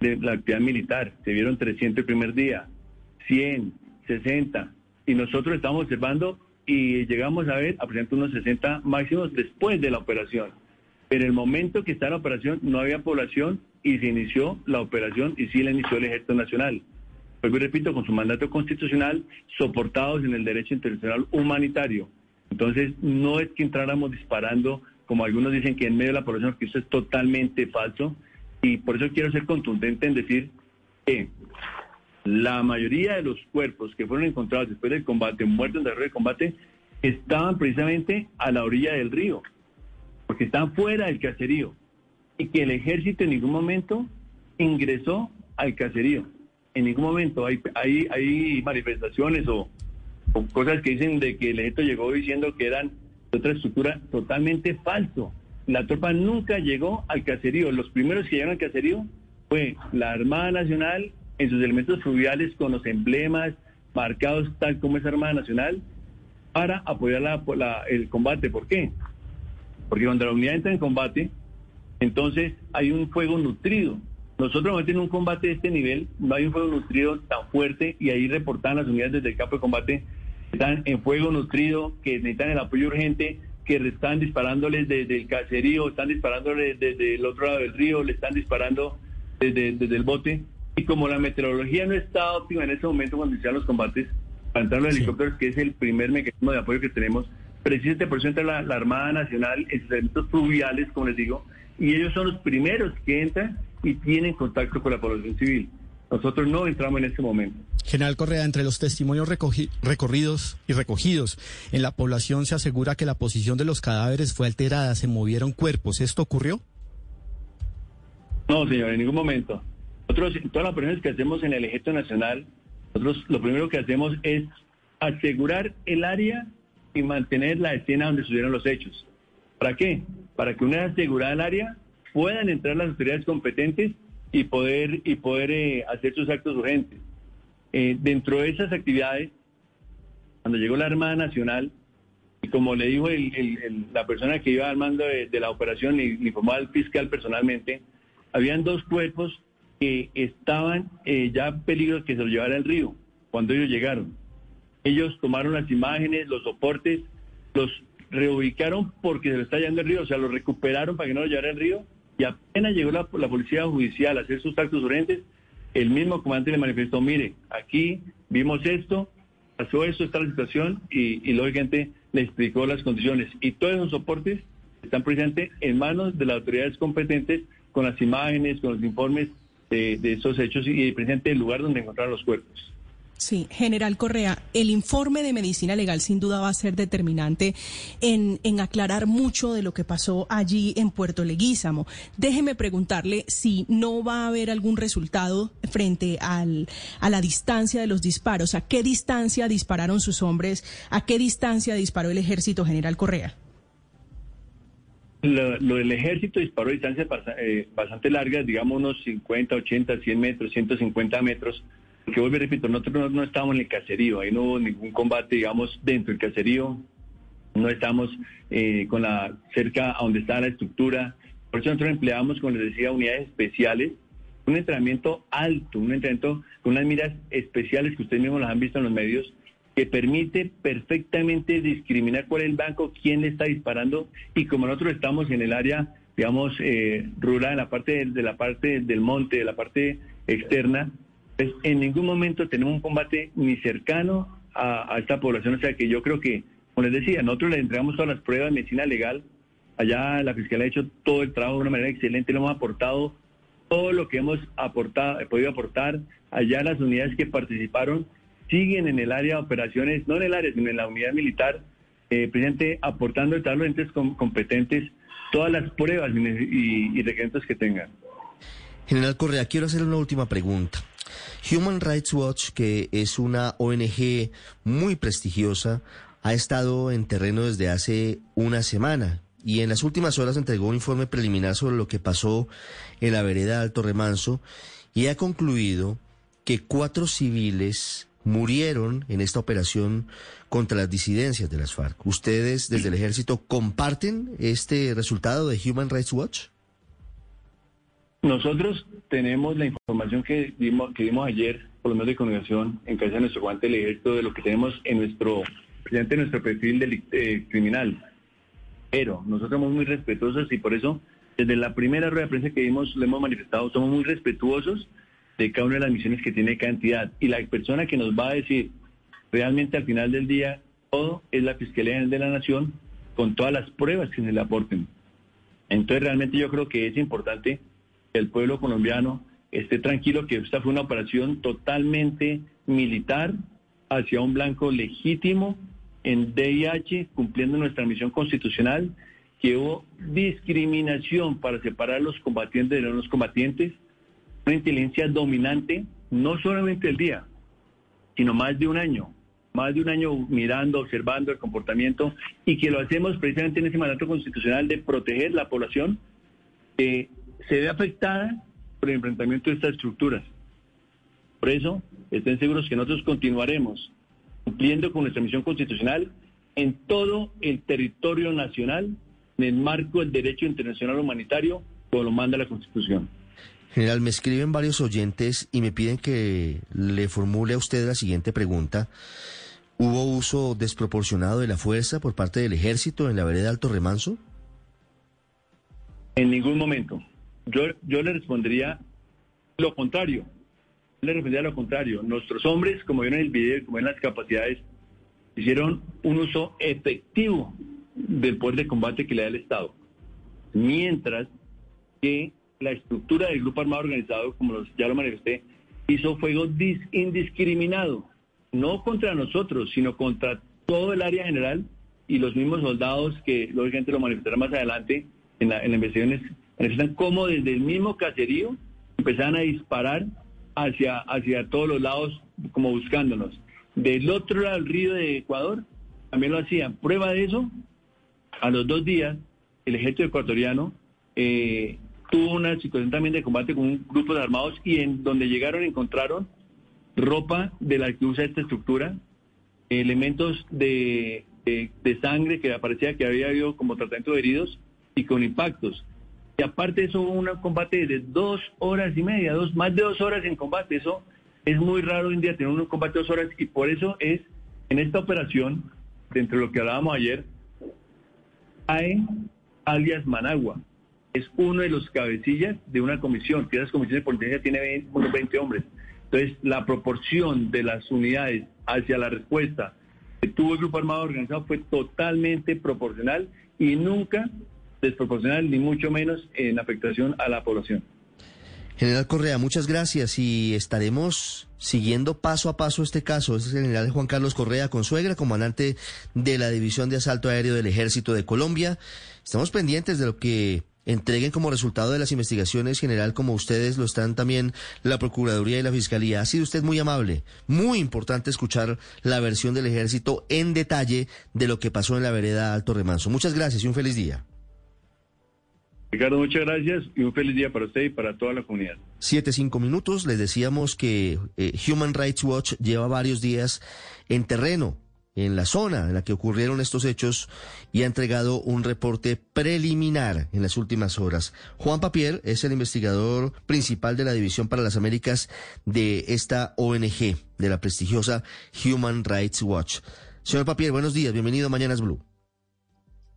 de la actividad militar. Se vieron 300 el primer día, 100, 60 y nosotros estamos observando y llegamos a ver aproximadamente unos 60 máximos después de la operación. Pero en el momento que está la operación no había población y se inició la operación y sí la inició el Ejército Nacional. Pues repito, con su mandato constitucional, soportados en el derecho internacional humanitario. Entonces, no es que entráramos disparando, como algunos dicen que en medio de la población, que eso es totalmente falso. Y por eso quiero ser contundente en decir que la mayoría de los cuerpos que fueron encontrados después del combate, muertos en el de combate, estaban precisamente a la orilla del río. porque están fuera del caserío y que el ejército en ningún momento ingresó al caserío. En ningún momento hay, hay, hay manifestaciones o, cosas que dicen de que el ejército llegó diciendo que eran de otra estructura totalmente falso. La tropa nunca llegó al caserío. Los primeros que llegaron al caserío fue la Armada Nacional en sus elementos fluviales con los emblemas marcados tal como es Armada Nacional para apoyar la, el combate. ¿Por qué? Porque cuando la unidad entra en combate, entonces hay un fuego nutrido. Nosotros en un combate de este nivel no hay un fuego nutrido tan fuerte y ahí reportan las unidades desde el campo de combate están en fuego nutrido, que necesitan el apoyo urgente, que están disparándoles desde el caserío, están disparándoles desde el otro lado del río, le están disparando desde, desde el bote. Y como la meteorología no está óptima en ese momento cuando inician los combates, para entrar los helicópteros, que es el primer mecanismo de apoyo que tenemos, precisamente por eso entra la, la Armada Nacional en sus eventos fluviales, como les digo, y ellos son los primeros que entran y tienen contacto con la población civil. Nosotros no entramos en ese momento. General Correa, entre los testimonios recorridos y recogidos en la población se asegura que la posición de los cadáveres fue alterada, se movieron cuerpos. ¿Esto ocurrió? No, señor, en ningún momento. Nosotros, todas las operaciones que hacemos en el Ejército Nacional, nosotros lo primero que hacemos es asegurar el área y mantener la escena donde sucedieron los hechos. ¿Para qué? Para que una vez asegurada el área, puedan entrar las autoridades competentes y poder, y poder eh, hacer sus actos urgentes. Eh, dentro de esas actividades, cuando llegó la Armada Nacional, y como le dijo la persona que iba al mando de, la operación y informó al fiscal personalmente, habían dos cuerpos que estaban eh, ya en peligro de que se los llevara el río cuando ellos llegaron. Ellos tomaron las imágenes, los soportes, los reubicaron porque se lo está llevando el río, o sea, los recuperaron para que no lo llevara el río y apenas llegó la, policía judicial a hacer sus actos urgentes, el mismo comandante le manifestó, mire, aquí vimos esto, pasó esto, está la situación, y, y lógicamente le explicó las condiciones. Y todos esos soportes están presentes en manos de las autoridades competentes con las imágenes, con los informes de, de esos hechos y presente el lugar donde encontraron los cuerpos. Sí, general Correa, el informe de medicina legal sin duda va a ser determinante en, en, aclarar mucho de lo que pasó allí en Puerto Leguízamo. Déjeme preguntarle si no va a haber algún resultado frente al, a la distancia de los disparos. ¿A qué distancia dispararon sus hombres? ¿A qué distancia disparó el ejército, general Correa? Lo, del ejército disparó a distancias eh, bastante largas, digamos unos 50, 80, 100 metros, 150 metros porque vuelvo y repito, nosotros no, estábamos en el caserío, ahí no hubo ningún combate, digamos, dentro del caserío, no estamos eh, con la cerca a donde está la estructura. Por eso nosotros empleamos, como les decía, unidades especiales, un entrenamiento alto, un entrenamiento con unas miras especiales que ustedes mismos las han visto en los medios, que permite perfectamente discriminar cuál es el banco, quién le está disparando, y como nosotros estamos en el área, digamos, eh, rural, en la parte de la parte del monte, de la parte externa, pues, en ningún momento tenemos un combate ni cercano a, esta población. O sea que yo creo que, como les decía, nosotros le entregamos todas las pruebas de medicina legal. Allá la Fiscalía ha hecho todo el trabajo de una manera excelente, lo hemos aportado todo lo que hemos aportado, podido aportar. Allá las unidades que participaron siguen en el área de operaciones, no en el área, sino en la unidad militar, eh, presente aportando a los entes competentes todas las pruebas y, y requerimientos que tengan. General Correa, quiero hacerle una última pregunta. Human Rights Watch, que es una ONG muy prestigiosa, ha estado en terreno desde hace una semana y en las últimas horas entregó un informe preliminar sobre lo que pasó en la vereda Alto Remanso y ha concluido que cuatro civiles murieron en esta operación contra las disidencias de las FARC. ¿Ustedes desde el ejército comparten este resultado de Human Rights Watch? Nosotros tenemos la información que dimos, que dimos ayer por los medios de comunicación en casa de nuestro guante del ejército de lo que tenemos en nuestro, presente nuestro perfil eh, criminal. Pero nosotros somos muy respetuosos y por eso desde la primera rueda de prensa que dimos, lo hemos manifestado, somos muy respetuosos de cada una de las misiones que tiene cada entidad. Y la persona que nos va a decir realmente al final del día todo es la Fiscalía de la Nación con todas las pruebas que se le aporten. Entonces realmente yo creo que es importante el pueblo colombiano esté tranquilo que esta fue una operación totalmente militar hacia un blanco legítimo en DIH, cumpliendo nuestra misión constitucional que hubo discriminación para separar los combatientes de los combatientes, una inteligencia dominante, no solamente el día, sino más de un año, más de un año mirando, observando el comportamiento y que lo hacemos precisamente en ese mandato constitucional de proteger la población que se ve afectada por el enfrentamiento de estas estructuras. Por eso, estén seguros que nosotros continuaremos cumpliendo con nuestra misión constitucional en todo el territorio nacional en el marco del derecho internacional humanitario, como lo manda la Constitución. General, me escriben varios oyentes y me piden que le formule a usted la siguiente pregunta. ¿Hubo uso desproporcionado de la fuerza por parte del ejército en la vereda Alto Remanso? En ningún momento. Yo, yo le respondería lo contrario. Le respondería lo contrario. Nuestros hombres, como vieron en el video, como ven las capacidades, hicieron un uso efectivo del poder de combate que le da el Estado. Mientras que la estructura del grupo armado organizado, como ya lo manifesté, hizo fuego indiscriminado, no contra nosotros, sino contra todo el área general y los mismos soldados que lógicamente lo manifestarán más adelante en la, en investigaciones, necesitan como desde el mismo caserío empezaban a disparar hacia, hacia todos los lados como buscándonos. Del otro lado del río de Ecuador también lo hacían. Prueba de eso, a los dos días, el ejército ecuatoriano eh, tuvo una situación también de combate con un grupo de armados y en donde llegaron encontraron ropa de la que usa esta estructura, elementos de, de, sangre que aparecía que había habido como tratamiento de heridos y con impactos. Y aparte eso un combate de dos horas y media, dos, más de dos horas en combate. Eso es muy raro hoy en día tener un combate de dos horas y por eso es en esta operación, dentro de lo que hablábamos ayer, hay alias Managua. Es uno de los cabecillas de una comisión, que esa comisión de policía tiene 20, 20 hombres. Entonces, la proporción de las unidades hacia la respuesta que tuvo el grupo armado organizado fue totalmente proporcional y nunca desproporcional, ni mucho menos en afectación a la población. General Correa, muchas gracias y estaremos siguiendo paso a paso este caso. Es el general Juan Carlos Correa Consuegra, comandante de la División de Asalto Aéreo del Ejército de Colombia. Estamos pendientes de lo que entreguen como resultado de las investigaciones general, como ustedes lo están también la Procuraduría y la Fiscalía. Ha sido usted muy amable. Muy importante escuchar la versión del Ejército en detalle de lo que pasó en la vereda Alto Remanso. Muchas gracias y un feliz día. Ricardo, muchas gracias y un feliz día para usted y para toda la comunidad. Siete, cinco minutos. Les decíamos que eh, Human Rights Watch lleva varios días en terreno, en la zona en la que ocurrieron estos hechos y ha entregado un reporte preliminar en las últimas horas. Juan Papier es el investigador principal de la División para las Américas de esta ONG, de la prestigiosa Human Rights Watch. Señor Papier, buenos días. Bienvenido a Mañanas Blue.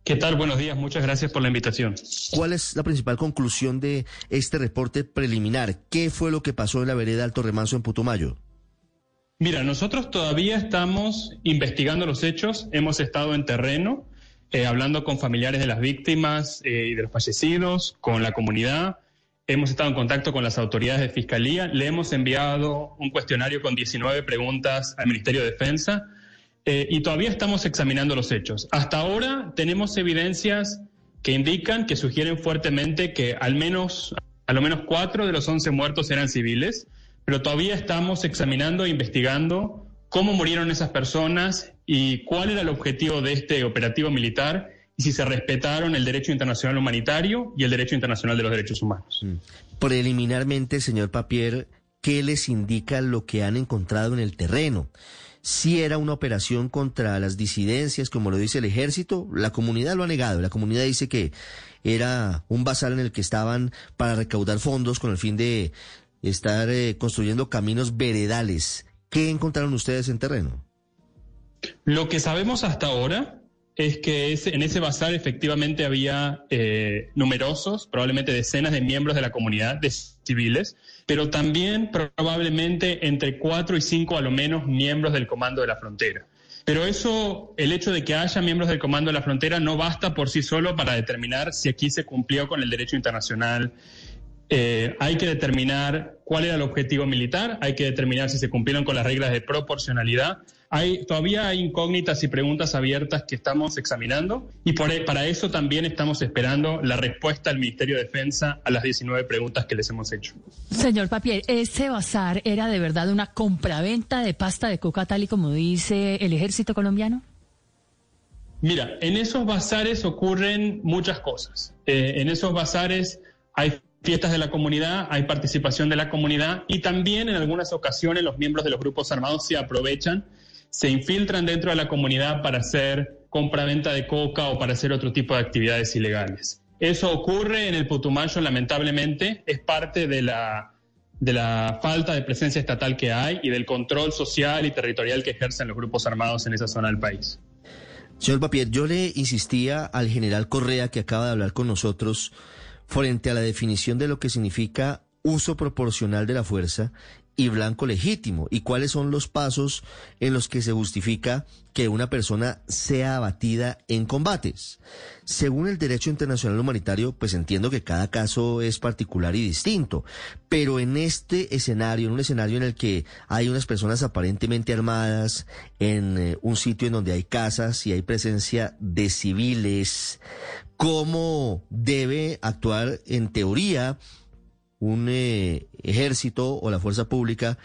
¿Qué tal? Buenos días, muchas gracias por la invitación. ¿Cuál es la principal conclusión de este reporte preliminar? ¿Qué fue lo que pasó en la vereda Alto Remanso en Putumayo? Mira, nosotros todavía estamos investigando los hechos, hemos estado en terreno, eh, hablando con familiares de las víctimas eh, y de los fallecidos, con la comunidad, hemos estado en contacto con las autoridades de Fiscalía, le hemos enviado un cuestionario con 19 preguntas al Ministerio de Defensa eh, y todavía estamos examinando los hechos. Hasta ahora tenemos evidencias que indican, que sugieren fuertemente que al menos, a lo menos cuatro de los once muertos eran civiles, pero todavía estamos examinando e investigando cómo murieron esas personas y cuál era el objetivo de este operativo militar y si se respetaron el derecho internacional humanitario y el derecho internacional de los derechos humanos. Mm. Preliminarmente, señor Papier, ¿qué les indica lo que han encontrado en el terreno? si era una operación contra las disidencias, como lo dice el ejército. La comunidad lo ha negado. La comunidad dice que era un bazar en el que estaban para recaudar fondos con el fin de estar eh, construyendo caminos veredales. ¿Qué encontraron ustedes en terreno? Lo que sabemos hasta ahora es que en ese bazar efectivamente había eh, numerosos, probablemente decenas de miembros de la comunidad, de civiles, pero también probablemente entre cuatro y cinco a lo menos miembros del Comando de la Frontera. Pero eso, el hecho de que haya miembros del Comando de la Frontera no basta por sí solo para determinar si aquí se cumplió con el derecho internacional. Eh, hay que determinar cuál era el objetivo militar, hay que determinar si se cumplieron con las reglas de proporcionalidad, hay, todavía hay incógnitas y preguntas abiertas que estamos examinando y por, e, para eso también estamos esperando la respuesta del Ministerio de Defensa a las 19 preguntas que les hemos hecho. Señor Papier, ¿ese bazar era de verdad una compraventa de pasta de coca tal y como dice el ejército colombiano? Mira, en esos bazares ocurren muchas cosas. Eh, en esos bazares hay fiestas de la comunidad, hay participación de la comunidad y también en algunas ocasiones los miembros de los grupos armados se aprovechan se infiltran dentro de la comunidad para hacer compra-venta de coca o para hacer otro tipo de actividades ilegales. Eso ocurre en el Putumayo, lamentablemente, es parte de la, de la falta de presencia estatal que hay y del control social y territorial que ejercen los grupos armados en esa zona del país. Señor Papier, yo le insistía al general Correa que acaba de hablar con nosotros frente a la definición de lo que significa uso proporcional de la fuerza y blanco legítimo y cuáles son los pasos en los que se justifica que una persona sea abatida en combates. Según el derecho internacional humanitario, pues entiendo que cada caso es particular y distinto, pero en este escenario, en un escenario en el que hay unas personas aparentemente armadas, en eh, un sitio en donde hay casas y hay presencia de civiles, ¿cómo debe actuar en teoría un eh, ejército o la fuerza pública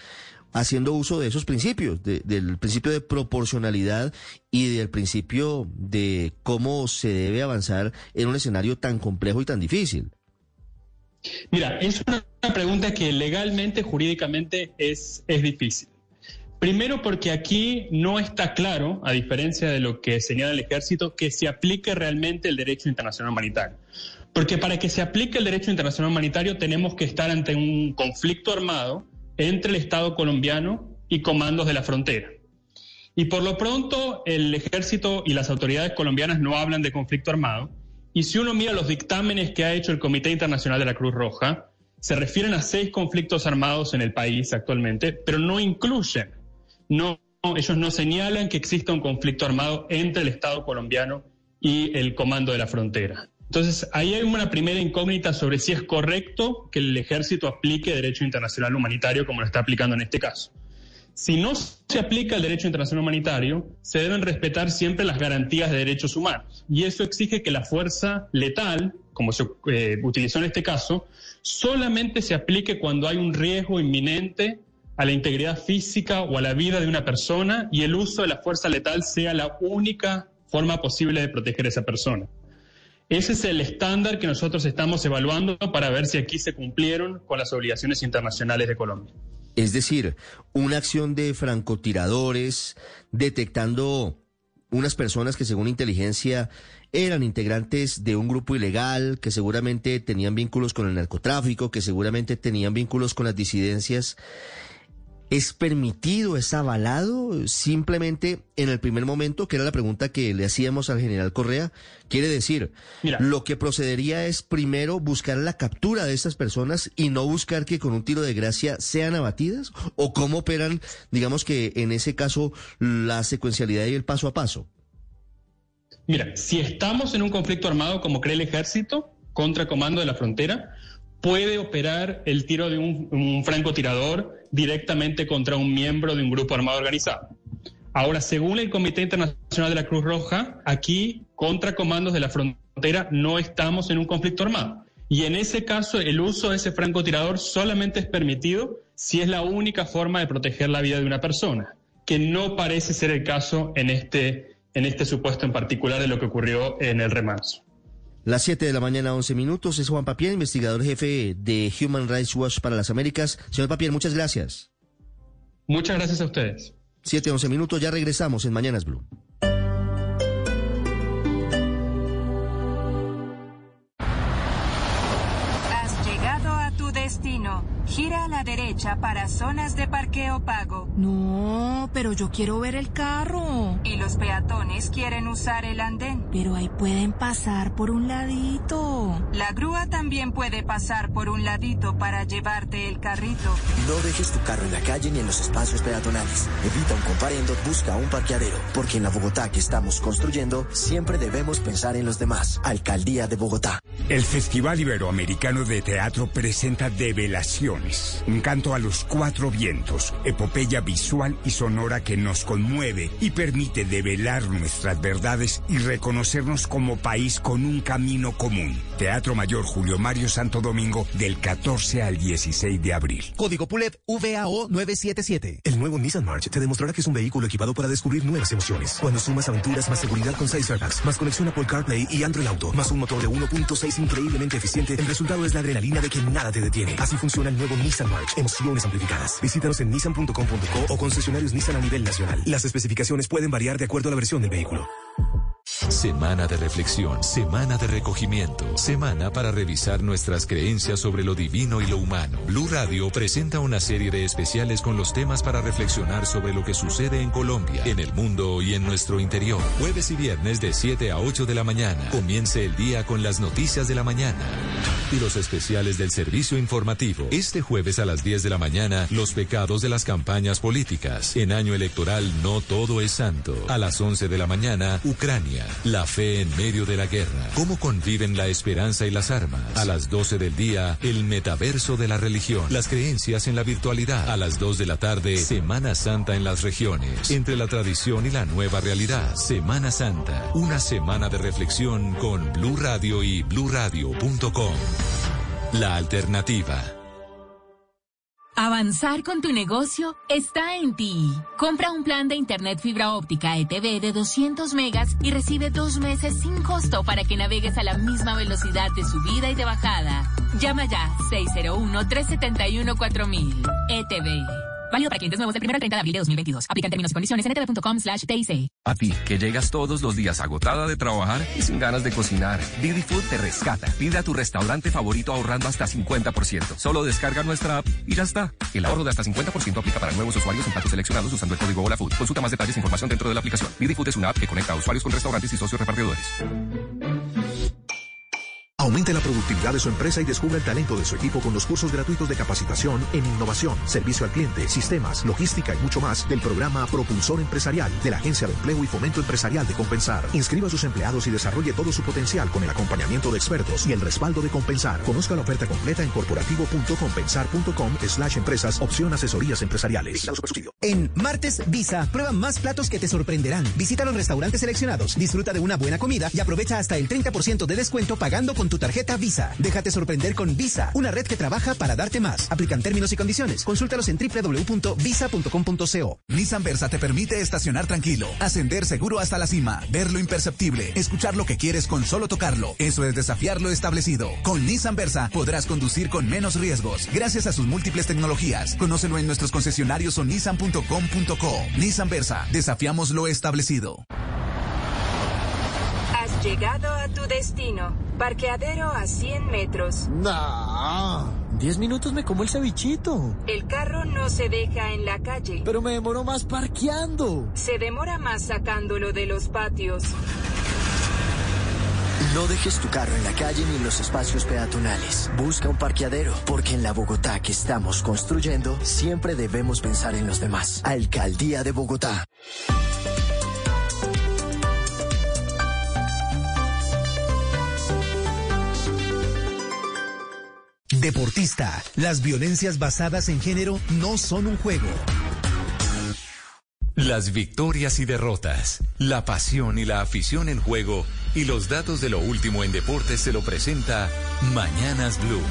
haciendo uso de esos principios, del principio de proporcionalidad y del principio de cómo se debe avanzar en un escenario tan complejo y tan difícil. Mira, es una pregunta que legalmente, jurídicamente es, es difícil. Primero porque aquí no está claro, a diferencia de lo que señala el ejército, que se aplique realmente el derecho internacional humanitario. Porque para que se aplique el derecho internacional humanitario tenemos que estar ante un conflicto armado entre el Estado colombiano y comandos de la frontera. Y por lo pronto el ejército y las autoridades colombianas no hablan de conflicto armado. Y si uno mira los dictámenes que ha hecho el Comité Internacional de la Cruz Roja, se refieren a seis conflictos armados en el país actualmente, pero no incluyen, no, ellos no señalan que exista un conflicto armado entre el Estado colombiano y el comando de la frontera. Entonces, ahí hay una primera incógnita sobre si es correcto que el ejército aplique derecho internacional humanitario como lo está aplicando en este caso. Si no se aplica el derecho internacional humanitario, se deben respetar siempre las garantías de derechos humanos. Y eso exige que la fuerza letal, como se eh, utilizó en este caso, solamente se aplique cuando hay un riesgo inminente a la integridad física o a la vida de una persona y el uso de la fuerza letal sea la única forma posible de proteger a esa persona. Ese es el estándar que nosotros estamos evaluando para ver si aquí se cumplieron con las obligaciones internacionales de Colombia. Es decir, una acción de francotiradores detectando unas personas que según inteligencia eran integrantes de un grupo ilegal, que seguramente tenían vínculos con el narcotráfico, que seguramente tenían vínculos con las disidencias ¿Es permitido, es avalado simplemente en el primer momento, que era la pregunta que le hacíamos al general Correa? Quiere decir, lo que procedería es primero buscar la captura de estas personas y no buscar que con un tiro de gracia sean abatidas? ¿O cómo operan, digamos que en ese caso, la secuencialidad y el paso a paso? Mira, si estamos en un conflicto armado como cree el ejército contra comando de la frontera, puede operar el tiro de un, francotirador directamente contra un miembro de un grupo armado organizado. Ahora, según el Comité Internacional de la Cruz Roja, aquí, contra comandos de la frontera, no estamos en un conflicto armado. Y en ese caso, el uso de ese francotirador solamente es permitido si es la única forma de proteger la vida de una persona, que no parece ser el caso en este, en este supuesto en particular de lo que ocurrió en el remanso. Las 7 de la mañana, 11 minutos. Es Juan Papier, investigador jefe de Human Rights Watch para las Américas. Señor Papier, muchas gracias. Muchas gracias a ustedes. 7, 11 minutos. Ya regresamos en Mañanas Blue. Gira a la derecha para zonas de parqueo pago. No, pero yo quiero ver el carro. Y los peatones quieren usar el andén. Pero ahí pueden pasar por un ladito. La grúa también puede pasar por un ladito para llevarte el carrito. No dejes tu carro en la calle ni en los espacios peatonales. Evita un comparendo, busca un parqueadero. Porque en la Bogotá que estamos construyendo, siempre debemos pensar en los demás. Alcaldía de Bogotá. El Festival Iberoamericano de Teatro presenta de Un canto a los cuatro vientos, epopeya visual y sonora que nos conmueve y permite develar nuestras verdades y reconocernos como país con un camino común. Teatro Mayor Julio Mario Santo Domingo del 14 al 16 de abril. Código PULEP VAO 977. El nuevo Nissan March te demostrará que es un vehículo equipado para descubrir nuevas emociones. Cuando sumas aventuras más seguridad con 6 airbags, más conexión Apple CarPlay y Android Auto, más un motor de 1.6 increíblemente eficiente, el resultado es la adrenalina de que nada te detiene. Así funciona el nuevo Nissan March. Emociones amplificadas. Visítanos en nissan.com.co o concesionarios Nissan a nivel nacional. Las especificaciones pueden variar de acuerdo a la versión del vehículo. Semana de reflexión, semana de recogimiento, semana para revisar nuestras creencias sobre lo divino y lo humano. Blue Radio presenta una serie de especiales con los temas para reflexionar sobre lo que sucede en Colombia, en el mundo y en nuestro interior. Jueves y viernes de 7 a 8 de la mañana. Comience el día con las noticias de la mañana y los especiales del servicio informativo. Este jueves a las 10 de la mañana, los pecados de las campañas políticas. En año electoral no todo es santo. A las 11 de la mañana, Ucrania. La fe en medio de la guerra. Cómo conviven la esperanza y las armas. A las 12 del día, el metaverso de la religión. Las creencias en la virtualidad. A las 2 de la tarde, Semana Santa en las regiones. Entre la tradición y la nueva realidad. Semana Santa. Una semana de reflexión con Blue Radio y bluradio.com. La alternativa. Avanzar con tu negocio está en ti. Compra un plan de Internet fibra óptica ETV de 200 megas y recibe dos meses sin costo para que navegues a la misma velocidad de subida y de bajada. Llama ya 601-371-4000. ETV. Válido para clientes nuevos del 1 al 30 de abril de 2022. Aplican términos y condiciones en etv.com slash. A ti, que llegas todos los días agotada de trabajar y sin ganas de cocinar. Didi Food te rescata. Pide a tu restaurante favorito ahorrando hasta 50%. Solo descarga nuestra app y ya está. El ahorro de hasta 50% aplica para nuevos usuarios en platos seleccionados usando el código HolaFood. Consulta más detalles e información dentro de la aplicación. Didi Food es una app que conecta a usuarios con restaurantes y socios repartidores. Aumente la productividad de su empresa y descubra el talento de su equipo con los cursos gratuitos de capacitación en innovación, servicio al cliente, sistemas, logística y mucho más del programa Propulsor Empresarial de la Agencia de Empleo y Fomento Empresarial de Compensar. Inscriba a sus empleados y desarrolle todo su potencial con el acompañamiento de expertos y el respaldo de Compensar. Conozca la oferta completa en corporativo.compensar.com slash empresas opción asesorías empresariales. En Martes Visa, prueba más platos que te sorprenderán. Visita los restaurantes seleccionados, disfruta de una buena comida y aprovecha hasta el 30% de descuento pagando con tu tarjeta Visa. Déjate sorprender con Visa, una red que trabaja para darte más. Aplican términos y condiciones. Consúltalos en www.visa.com.co. Nissan Versa te permite estacionar tranquilo, ascender seguro hasta la cima, ver lo imperceptible, escuchar lo que quieres con solo tocarlo. Eso es desafiar lo establecido. Con Nissan Versa podrás conducir con menos riesgos gracias a sus múltiples tecnologías. Conócelo en nuestros concesionarios o nissan.com.co. Nissan Versa, desafiamos lo establecido. Llegado a tu destino. Parqueadero a 100 metros. No, 10 minutos me como el cevichito. El carro no se deja en la calle. Pero me demoro más parqueando. Se demora más sacándolo de los patios. No dejes tu carro en la calle ni en los espacios peatonales. Busca un parqueadero, porque en la Bogotá que estamos construyendo, siempre debemos pensar en los demás. Alcaldía de Bogotá. Deportista, las violencias basadas en género no son un juego. Las victorias y derrotas, la pasión y la afición en juego y los datos de lo último en deportes se lo presenta Mañanas Blue.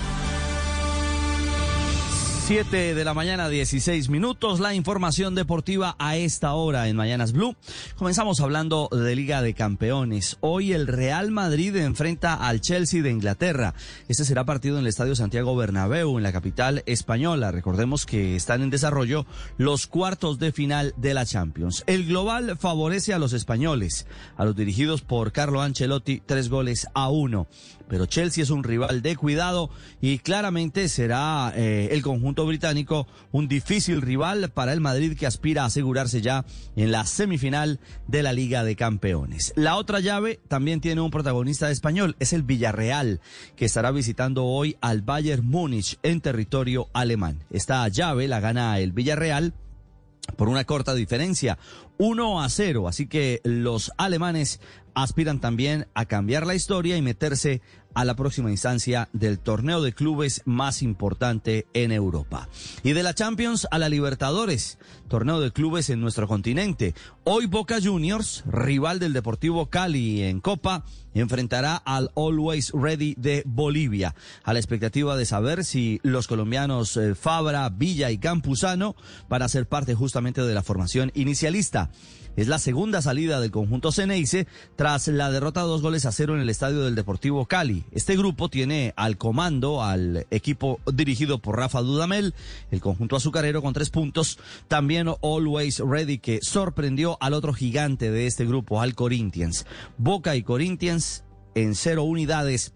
7 de la mañana, 16 minutos. La información deportiva a esta hora en Mañanas Blue. Comenzamos hablando de Liga de Campeones. Hoy el Real Madrid enfrenta al Chelsea de Inglaterra. Este será partido en el Estadio Santiago Bernabéu, en la capital española. Recordemos que están en desarrollo los cuartos de final de la Champions. El global favorece a los españoles, a los dirigidos por Carlo Ancelotti, tres goles a uno. Pero Chelsea es un rival de cuidado y claramente será eh, el conjunto británico un difícil rival para el Madrid que aspira a asegurarse ya en la semifinal de la Liga de Campeones. La otra llave también tiene un protagonista español, es el Villarreal, que estará visitando hoy al Bayern Múnich en territorio alemán. Esta llave la gana el Villarreal por una corta diferencia, 1 a 0. Así que los alemanes aspiran también a cambiar la historia y meterse a la próxima instancia del torneo de clubes más importante en Europa. Y de la Champions a la Libertadores, torneo de clubes en nuestro continente. Hoy Boca Juniors, rival del Deportivo Cali en Copa, enfrentará al Always Ready de Bolivia, a la expectativa de saber si los colombianos eh, Fabra, Villa y Campuzano van a ser parte justamente de la formación inicialista. Es la segunda salida del conjunto Ceneice tras la derrota dos goles a cero en el estadio del Deportivo Cali. Este grupo tiene al comando al equipo dirigido por Rafa Dudamel, el conjunto azucarero con tres puntos. También Always Ready que sorprendió al otro gigante de este grupo, al Corinthians. Boca y Corinthians en cero unidades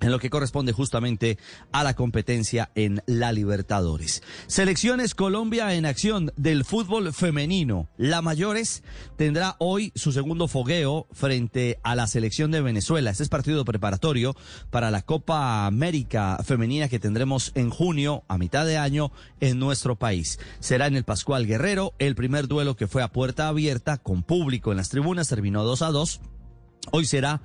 en lo que corresponde justamente a la competencia en la Libertadores. Selecciones Colombia en acción del fútbol femenino. La Mayores tendrá hoy su segundo fogueo frente a la selección de Venezuela. Este es partido preparatorio para la Copa América femenina que tendremos en junio, a mitad de año, en nuestro país. Será en el Pascual Guerrero, el primer duelo que fue a puerta abierta con público en las tribunas, terminó 2 a 2. Hoy será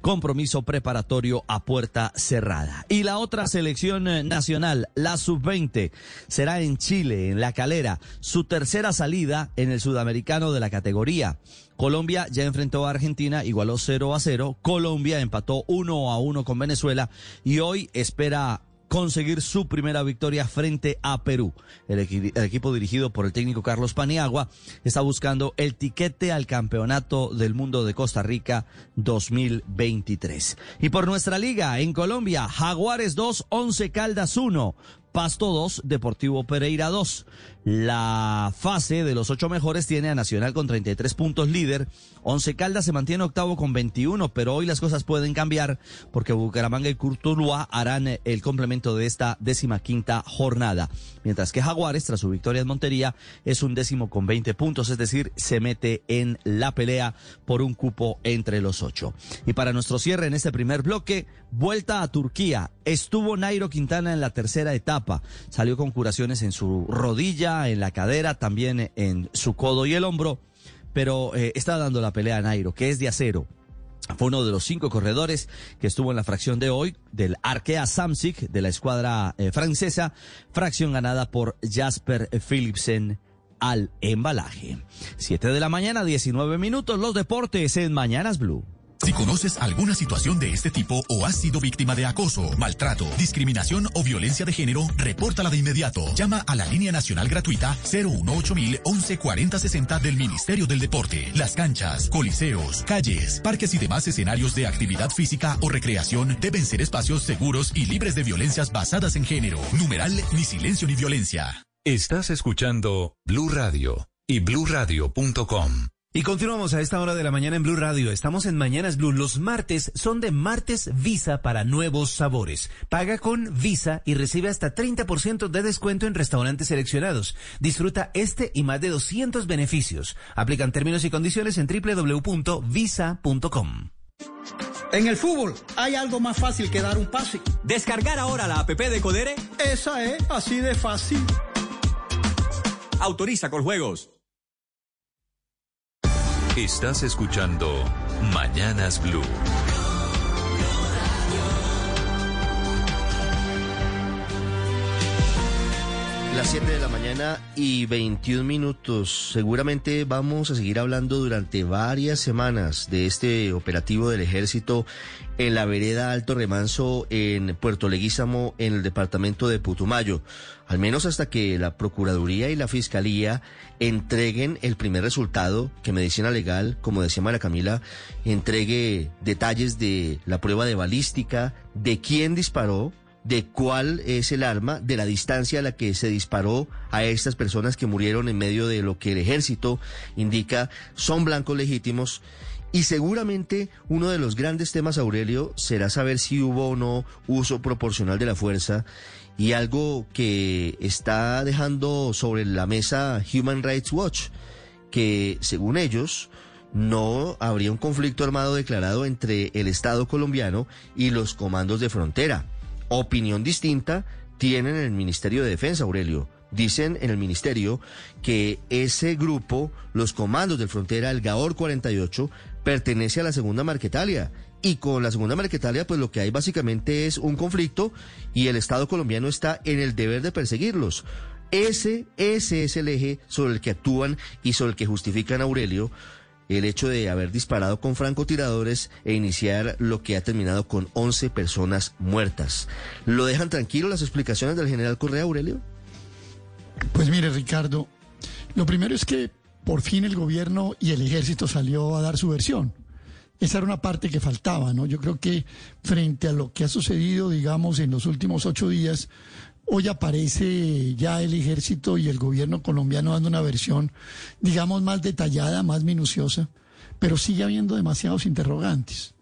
compromiso preparatorio a puerta cerrada. Y la otra selección eh, nacional, la sub-20, será en Chile, en La Calera, su tercera salida en el sudamericano de la categoría. Colombia ya enfrentó a Argentina, igualó 0 a 0. Colombia empató 1 a 1 con Venezuela y hoy espera conseguir su primera victoria frente a Perú. El, equipo dirigido por el técnico Carlos Paniagua está buscando el tiquete al Campeonato del Mundo de Costa Rica 2023. Y por nuestra liga, en Colombia, Jaguares 2, 11 Caldas 1. Pasto 2, Deportivo Pereira 2. La fase de los ocho mejores tiene a Nacional con 33 puntos líder. Once Caldas se mantiene octavo con 21, pero hoy las cosas pueden cambiar porque Bucaramanga y Curtulúa harán el complemento de esta décima quinta jornada. Mientras que Jaguares, tras su victoria en Montería, es un décimo con 20 puntos, es decir, se mete en la pelea por un cupo entre los ocho. Y para nuestro cierre en este primer bloque, vuelta a Turquía. Estuvo Nairo Quintana en la tercera etapa. Salió con curaciones en su rodilla en la cadera, también en su codo y el hombro, pero eh, está dando la pelea a Nairo, que es de acero. Fue uno de los cinco corredores que estuvo en la fracción de hoy del Arkea Samsic de la escuadra eh, francesa, fracción ganada por Jasper Philipsen al embalaje. Siete de la mañana, 19 minutos, los deportes en Mañanas Blue. Si conoces alguna situación de este tipo o has sido víctima de acoso, maltrato, discriminación o violencia de género, repórtala de inmediato. Llama a la línea nacional gratuita 018 11 40 60 del Ministerio del Deporte. Las canchas, coliseos, calles, parques y demás escenarios de actividad física o recreación deben ser espacios seguros y libres de violencias basadas en género. Numeral ni silencio ni violencia. Estás escuchando Blue Radio y bluradio.com. Y continuamos a esta hora de la mañana en Blue Radio. Estamos en Mañanas Blue. Los martes son de martes Visa para nuevos sabores. Paga con Visa y recibe hasta 30% de descuento en restaurantes seleccionados. Disfruta este y más de 200 beneficios. Aplican términos y condiciones en www.visa.com. En el fútbol hay algo más fácil que dar un pase. Descargar ahora la app de Codere. Esa es así de fácil. Autoriza con juegos. Estás escuchando Mañanas Blue. Las 7 de la mañana y 21 minutos. Seguramente vamos a seguir hablando durante varias semanas de este operativo del ejército en la vereda Alto Remanso en Puerto Leguízamo en el departamento de Putumayo al menos hasta que la Procuraduría y la Fiscalía entreguen el primer resultado, que Medicina Legal, como decía Mara Camila, entregue detalles de la prueba de balística, de quién disparó, de cuál es el arma, de la distancia a la que se disparó a estas personas que murieron en medio de lo que el ejército indica son blancos legítimos. Y seguramente uno de los grandes temas, Aurelio, será saber si hubo o no uso proporcional de la fuerza y algo que está dejando sobre la mesa Human Rights Watch, que según ellos no habría un conflicto armado declarado entre el Estado colombiano y los comandos de frontera. Opinión distinta tienen en el Ministerio de Defensa, Aurelio. Dicen en el ministerio que ese grupo, los comandos de frontera, el GAOR 48, pertenece a la segunda Marquetalia y con la segunda Marquetalia, pues lo que hay básicamente es un conflicto y el Estado colombiano está en el deber de perseguirlos. Ese, ese es el eje sobre el que actúan y sobre el que justifican a Aurelio el hecho de haber disparado con francotiradores e iniciar lo que ha terminado con 11 personas muertas. ¿Lo dejan tranquilo las explicaciones del general Correa, Aurelio? Pues mire, Ricardo, lo primero es que por fin el gobierno y el ejército salió a dar su versión. Esa era una parte que faltaba, ¿no? Yo creo que frente a lo que ha sucedido, digamos, en los últimos ocho días, hoy aparece ya el ejército y el gobierno colombiano dando una versión, digamos, más detallada, más minuciosa, pero sigue habiendo demasiados interrogantes.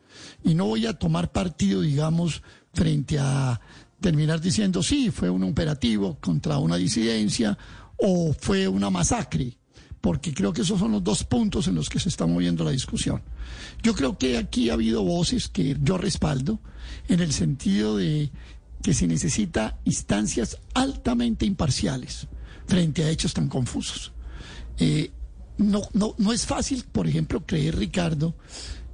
Y no voy a tomar partido, digamos, frente a terminar diciendo, sí, fue un operativo contra una disidencia o fue una masacre porque creo que esos son los dos puntos en los que se está moviendo la discusión. Yo creo que aquí ha habido voces que yo respaldo en el sentido de que se necesita instancias altamente imparciales frente a hechos tan confusos. Eh, no, no, no es fácil, por ejemplo, creer, Ricardo,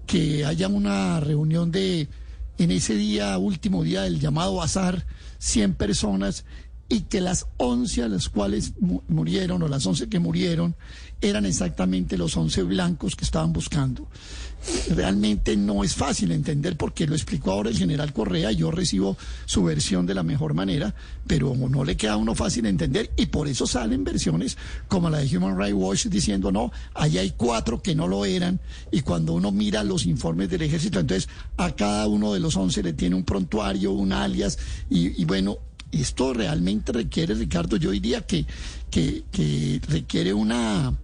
que haya una reunión de, en ese día, último día del llamado azar, 100 personas y que las 11 a las cuales murieron o las 11 que murieron eran exactamente los 11 blancos que estaban buscando. Realmente no es fácil entender porque lo explicó ahora el general Correa, yo recibo su versión de la mejor manera, pero no le queda a uno fácil entender y por eso salen versiones como la de Human Rights Watch diciendo no, ahí hay cuatro que no lo eran y cuando uno mira los informes del ejército, entonces a cada uno de los 11 le tiene un prontuario, un alias y, y bueno, esto realmente requiere, Ricardo, yo diría que, que, requiere una,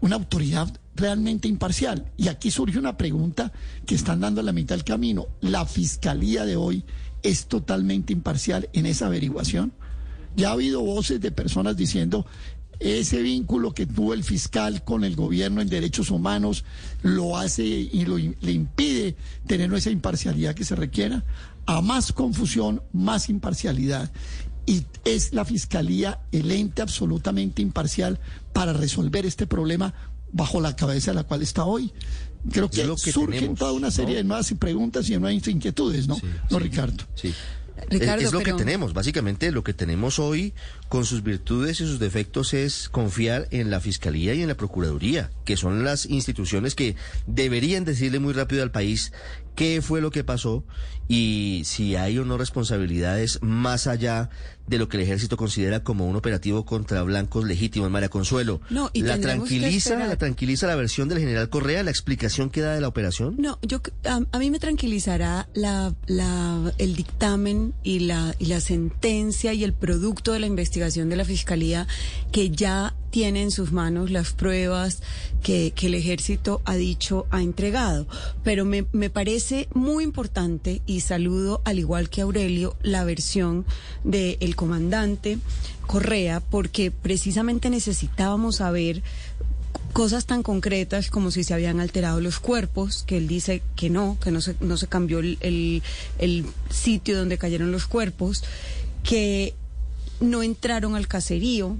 una autoridad realmente imparcial. Y aquí surge una pregunta que están dando a la mitad del camino. ¿La fiscalía de hoy es totalmente imparcial en esa averiguación? Ya ha habido voces de personas diciendo ese vínculo que tuvo el fiscal con el gobierno en derechos humanos lo hace y lo, le impide tener esa imparcialidad que se requiera a más confusión, más imparcialidad. Y es la Fiscalía el ente absolutamente imparcial para resolver este problema bajo la cabeza de la cual está hoy. Creo que, surgen toda una serie de nuevas preguntas y de nuevas inquietudes, ¿no? ¿No, Ricardo? Sí. es, lo que tenemos, básicamente lo que tenemos hoy con sus virtudes y sus defectos es confiar en la Fiscalía y en la Procuraduría, que son las instituciones que deberían decirle muy rápido al país qué fue lo que pasó y si hay o no responsabilidades más allá de lo que el ejército considera como un operativo contra blancos legítimos, María Consuelo. No, y ¿La tranquiliza, la tranquiliza la versión del general Correa, la explicación que da de la operación? No, yo a, mí me tranquilizará la, la, el dictamen y la, y la sentencia y el producto de la investigación de la fiscalía que ya tiene en sus manos las pruebas que, que el ejército ha dicho, ha entregado. Pero me, me parece muy importante y saludo, al igual que Aurelio, la versión del comandante Correa, porque precisamente necesitábamos saber cosas tan concretas como si se habían alterado los cuerpos, que él dice que no, que no se, no se cambió el, el, el sitio donde cayeron los cuerpos, que no entraron al caserío,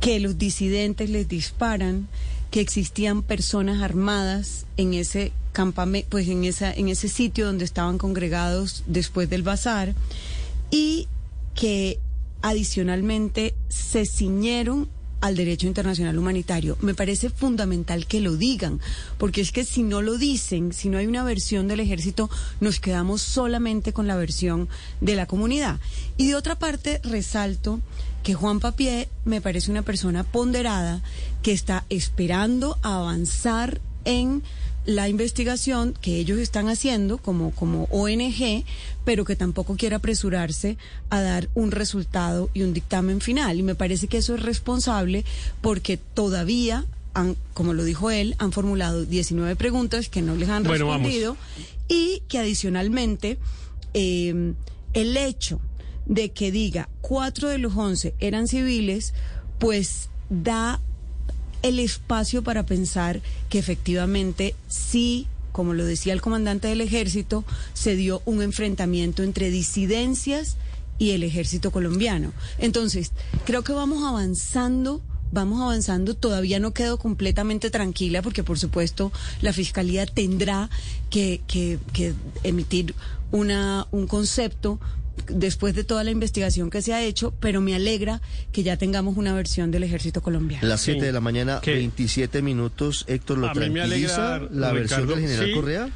que los disidentes les disparan, que existían personas armadas en ese campamento, pues en esa, en ese sitio donde estaban congregados después del bazar, y que adicionalmente se ciñeron al derecho internacional humanitario. Me parece fundamental que lo digan, porque es que si no lo dicen, si no hay una versión del ejército, nos quedamos solamente con la versión de la comunidad. Y de otra parte, resalto que Juan Papié me parece una persona ponderada que está esperando avanzar en la investigación que ellos están haciendo como, como ONG, pero que tampoco quiere apresurarse a dar un resultado y un dictamen final. Y me parece que eso es responsable porque todavía, han, como lo dijo él, han formulado 19 preguntas que no les han respondido y que adicionalmente eh, el hecho de que diga cuatro de los once eran civiles, pues da el espacio para pensar que efectivamente sí, como lo decía el comandante del ejército, se dio un enfrentamiento entre disidencias y el ejército colombiano. Entonces, creo que vamos avanzando vamos avanzando. Todavía no quedo completamente tranquila porque, por supuesto, la Fiscalía tendrá que, que, que emitir una, un concepto después de toda la investigación que se ha hecho, pero me alegra que ya tengamos una versión del ejército colombiano. Las 7 de la mañana, 27 minutos, Héctor, ¿lo A mí me alegra, la versión del general sí. Correa?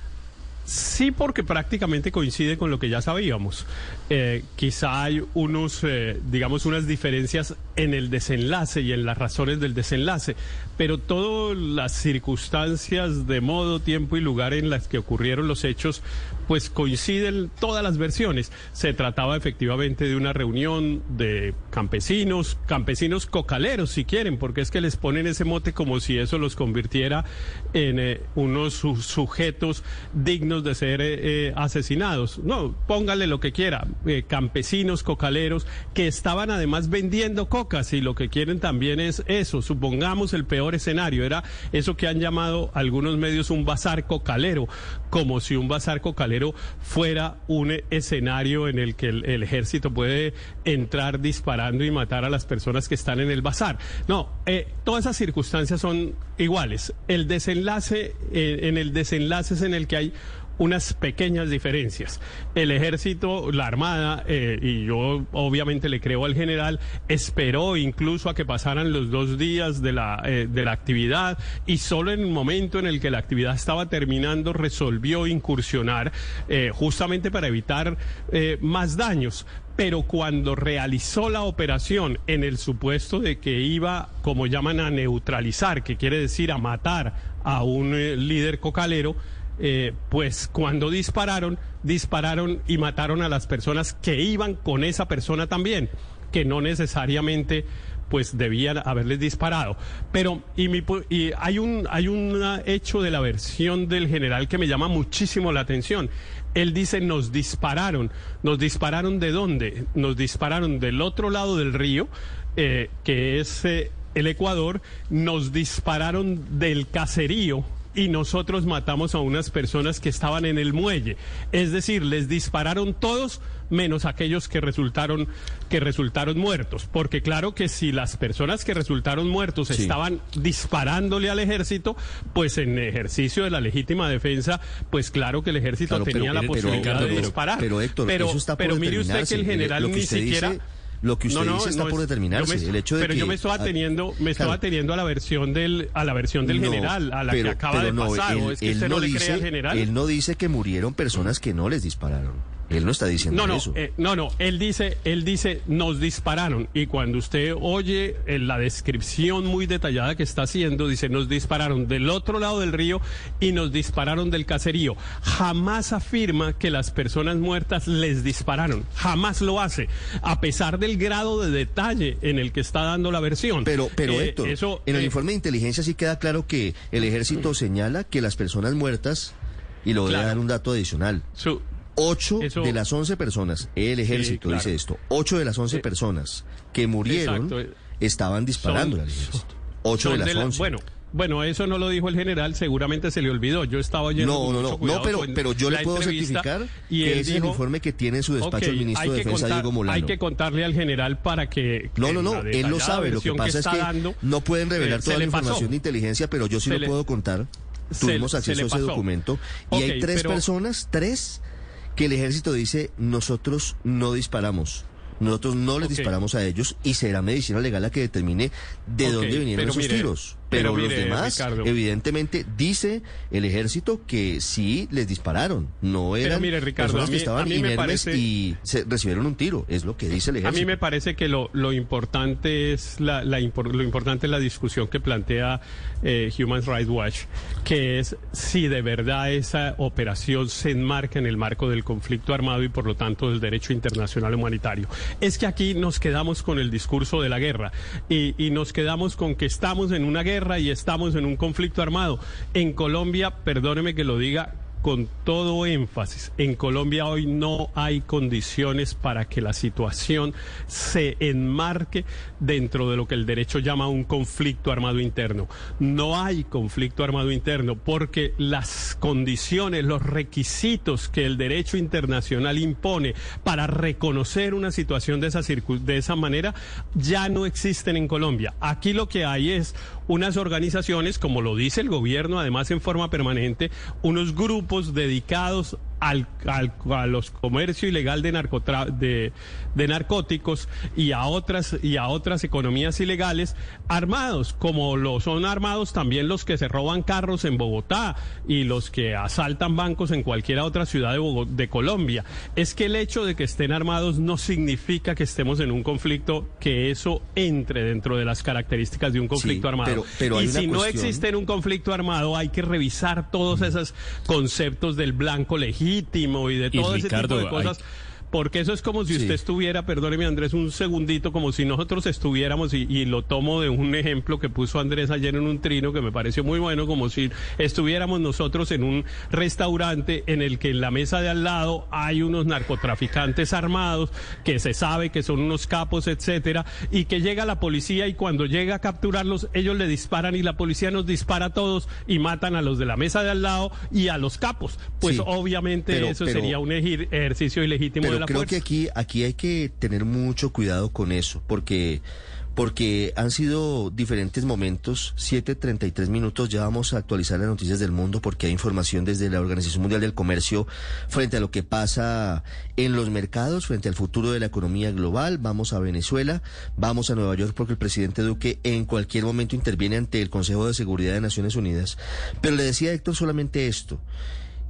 Sí, porque prácticamente coincide con lo que ya sabíamos. Eh, quizá hay unos, eh, digamos, unas diferencias en el desenlace y en las razones del desenlace, pero todas las circunstancias de modo, tiempo y lugar en las que ocurrieron los hechos, pues coinciden todas las versiones. Se trataba efectivamente de una reunión de campesinos, campesinos cocaleros, si quieren, porque es que les ponen ese mote como si eso los convirtiera en eh, unos su- sujetos dignos de ser eh, eh, asesinados. No, póngale lo que quiera. campesinos cocaleros que estaban además vendiendo cocas y lo que quieren también es eso. Supongamos el peor escenario. Era eso que han llamado algunos medios un bazar cocalero, como si un bazar cocalero fuera un escenario en el que el, el ejército puede entrar disparando y matar a las personas que están en el bazar. No, eh, todas esas circunstancias son iguales. El desenlace, eh, en el desenlace es en el que hay unas pequeñas diferencias. El ejército, la armada, eh, y yo obviamente le creo al general, esperó incluso a que pasaran los dos días de la, eh, de la actividad y solo en el momento en el que la actividad estaba terminando resolvió incursionar eh, justamente para evitar eh, más daños pero cuando realizó la operación en el supuesto de que iba, como llaman, a neutralizar, que quiere decir a matar a un líder cocalero, eh, pues cuando dispararon, dispararon y mataron a las personas que iban con esa persona también, que no necesariamente pues debían haberles disparado. Pero y, mi y hay un hay un hecho de la versión del general que me llama muchísimo la atención. Él dice nos dispararon, nos dispararon de dónde? Nos dispararon del otro lado del río, eh, que es eh, el Ecuador, nos dispararon del caserío y nosotros matamos a unas personas que estaban en el muelle. Es decir, les dispararon todos menos aquellos que resultaron que resultaron muertos, porque claro que si las personas que resultaron muertos Sí. estaban disparándole al ejército, pues en ejercicio de la legítima defensa, pues claro que el ejército Claro, tenía pero- la pero- posibilidad de disparar. Pero Héctor, pero, eso está por pero mire usted que el general ni siquiera dice- lo que usted No, no, dice está no por es- determinarse. me- el hecho de pero que yo me estaba ah, teniendo, me estaba claro. teniendo a la versión del, a la versión del general, a la pero- que acaba de pasar. él- ¿O es que él usted no, le dice, cree al general? Él no dice que murieron personas que no les dispararon. Él no está diciendo No, no, eso. eh, no, no. Él dice, él dice, nos dispararon. Y cuando usted oye eh, la descripción muy detallada que está haciendo, dice, nos dispararon del otro lado del río y nos dispararon del caserío. Jamás afirma que las personas muertas les dispararon. Jamás lo hace, a pesar del grado de detalle en el que está dando la versión. Pero, pero Eh, Héctor, eso, en el eh, informe de inteligencia sí queda claro que el ejército señala que las personas muertas, y le voy a dar un dato adicional, su- ocho Eso- de las once personas, el ejército claro. dice esto, ocho de las once Eh, personas que murieron exacto, estaban disparando al ejército. Ocho de las la- once. bueno, bueno, eso no lo dijo el general, seguramente se le olvidó. Yo estaba oyendo No, no, mucho no, no, pero, pero yo le la puedo certificar y que es el informe que tiene en su despacho Ok, el ministro de que Defensa, contar- Diego Molano. Hay que contarle al general para que No, no, no, la él lo sabe. Lo que pasa es está que dando, no pueden revelar eh, se toda la pasó. información de inteligencia, pero yo sí Se lo le- puedo contar. se- Tuvimos se acceso le a ese documento. Ok, y hay tres pero- personas, tres, que el ejército dice, nosotros no disparamos. Nosotros no les disparamos a ellos y será medicina legal la que determine de dónde vinieron esos mire, tiros. Pero Pero, los demás, Ricardo. evidentemente, dice el ejército que sí les dispararon. No Pero eran mire, Ricardo, personas a que mí- estaban a inermes parece- y se recibieron un tiro. Es lo que dice el A ejército. mí me parece que lo, lo importante es la, la lo importante es la discusión que plantea eh, Human Rights Watch, que es si de verdad esa operación se enmarca en el marco del conflicto armado y por lo tanto del derecho internacional humanitario. Es que aquí nos quedamos con el discurso de la guerra y, y nos quedamos con que estamos en una guerra y estamos en un conflicto armado. En Colombia, perdóneme que lo diga, con todo énfasis, en Colombia hoy no hay condiciones para que la situación se enmarque dentro de lo que el derecho llama un conflicto armado interno. No hay conflicto armado interno porque las condiciones, los requisitos que el derecho internacional impone para reconocer una situación de esa, de esa manera ya no existen en Colombia. Aquí lo que hay es unas organizaciones, como lo dice el gobierno, además en forma permanente, unos grupos dedicados al, a los comercio ilegal de, de, de, narcóticos y a otras y a otras economías ilegales armados como lo son armados también los que se roban carros en Bogotá y los que asaltan bancos en cualquier otra ciudad de, de Colombia. Es que el hecho de que estén armados no significa que estemos en un conflicto que eso entre dentro de las características de un conflicto armado. pero, y si no existe en un conflicto armado hay que revisar todos esos conceptos del blanco y de todo ese tipo de cosas. Porque eso es como si usted estuviera, perdóneme Andrés, un segundito, como si nosotros estuviéramos, y, lo tomo de un ejemplo que puso Andrés ayer en un trino que me pareció muy bueno, como si estuviéramos nosotros en un restaurante en el que en la mesa de al lado hay unos narcotraficantes armados que se sabe que son unos capos, etcétera, y que llega la policía y cuando llega a capturarlos, ellos le disparan y la policía nos dispara a todos y matan a los de la mesa de al lado y a los capos. Pues obviamente eso sería un ejercicio ilegítimo de la creo que aquí, aquí hay que tener mucho cuidado con eso, porque porque han sido diferentes momentos, 7.33 minutos, ya vamos a actualizar las noticias del mundo porque hay información desde la Organización Mundial del Comercio frente a lo que pasa en los mercados, frente al futuro de la economía global, vamos a Venezuela, vamos a Nueva York porque el presidente Duque en cualquier momento interviene ante el Consejo de Seguridad de Naciones Unidas. Pero le decía a Héctor solamente esto,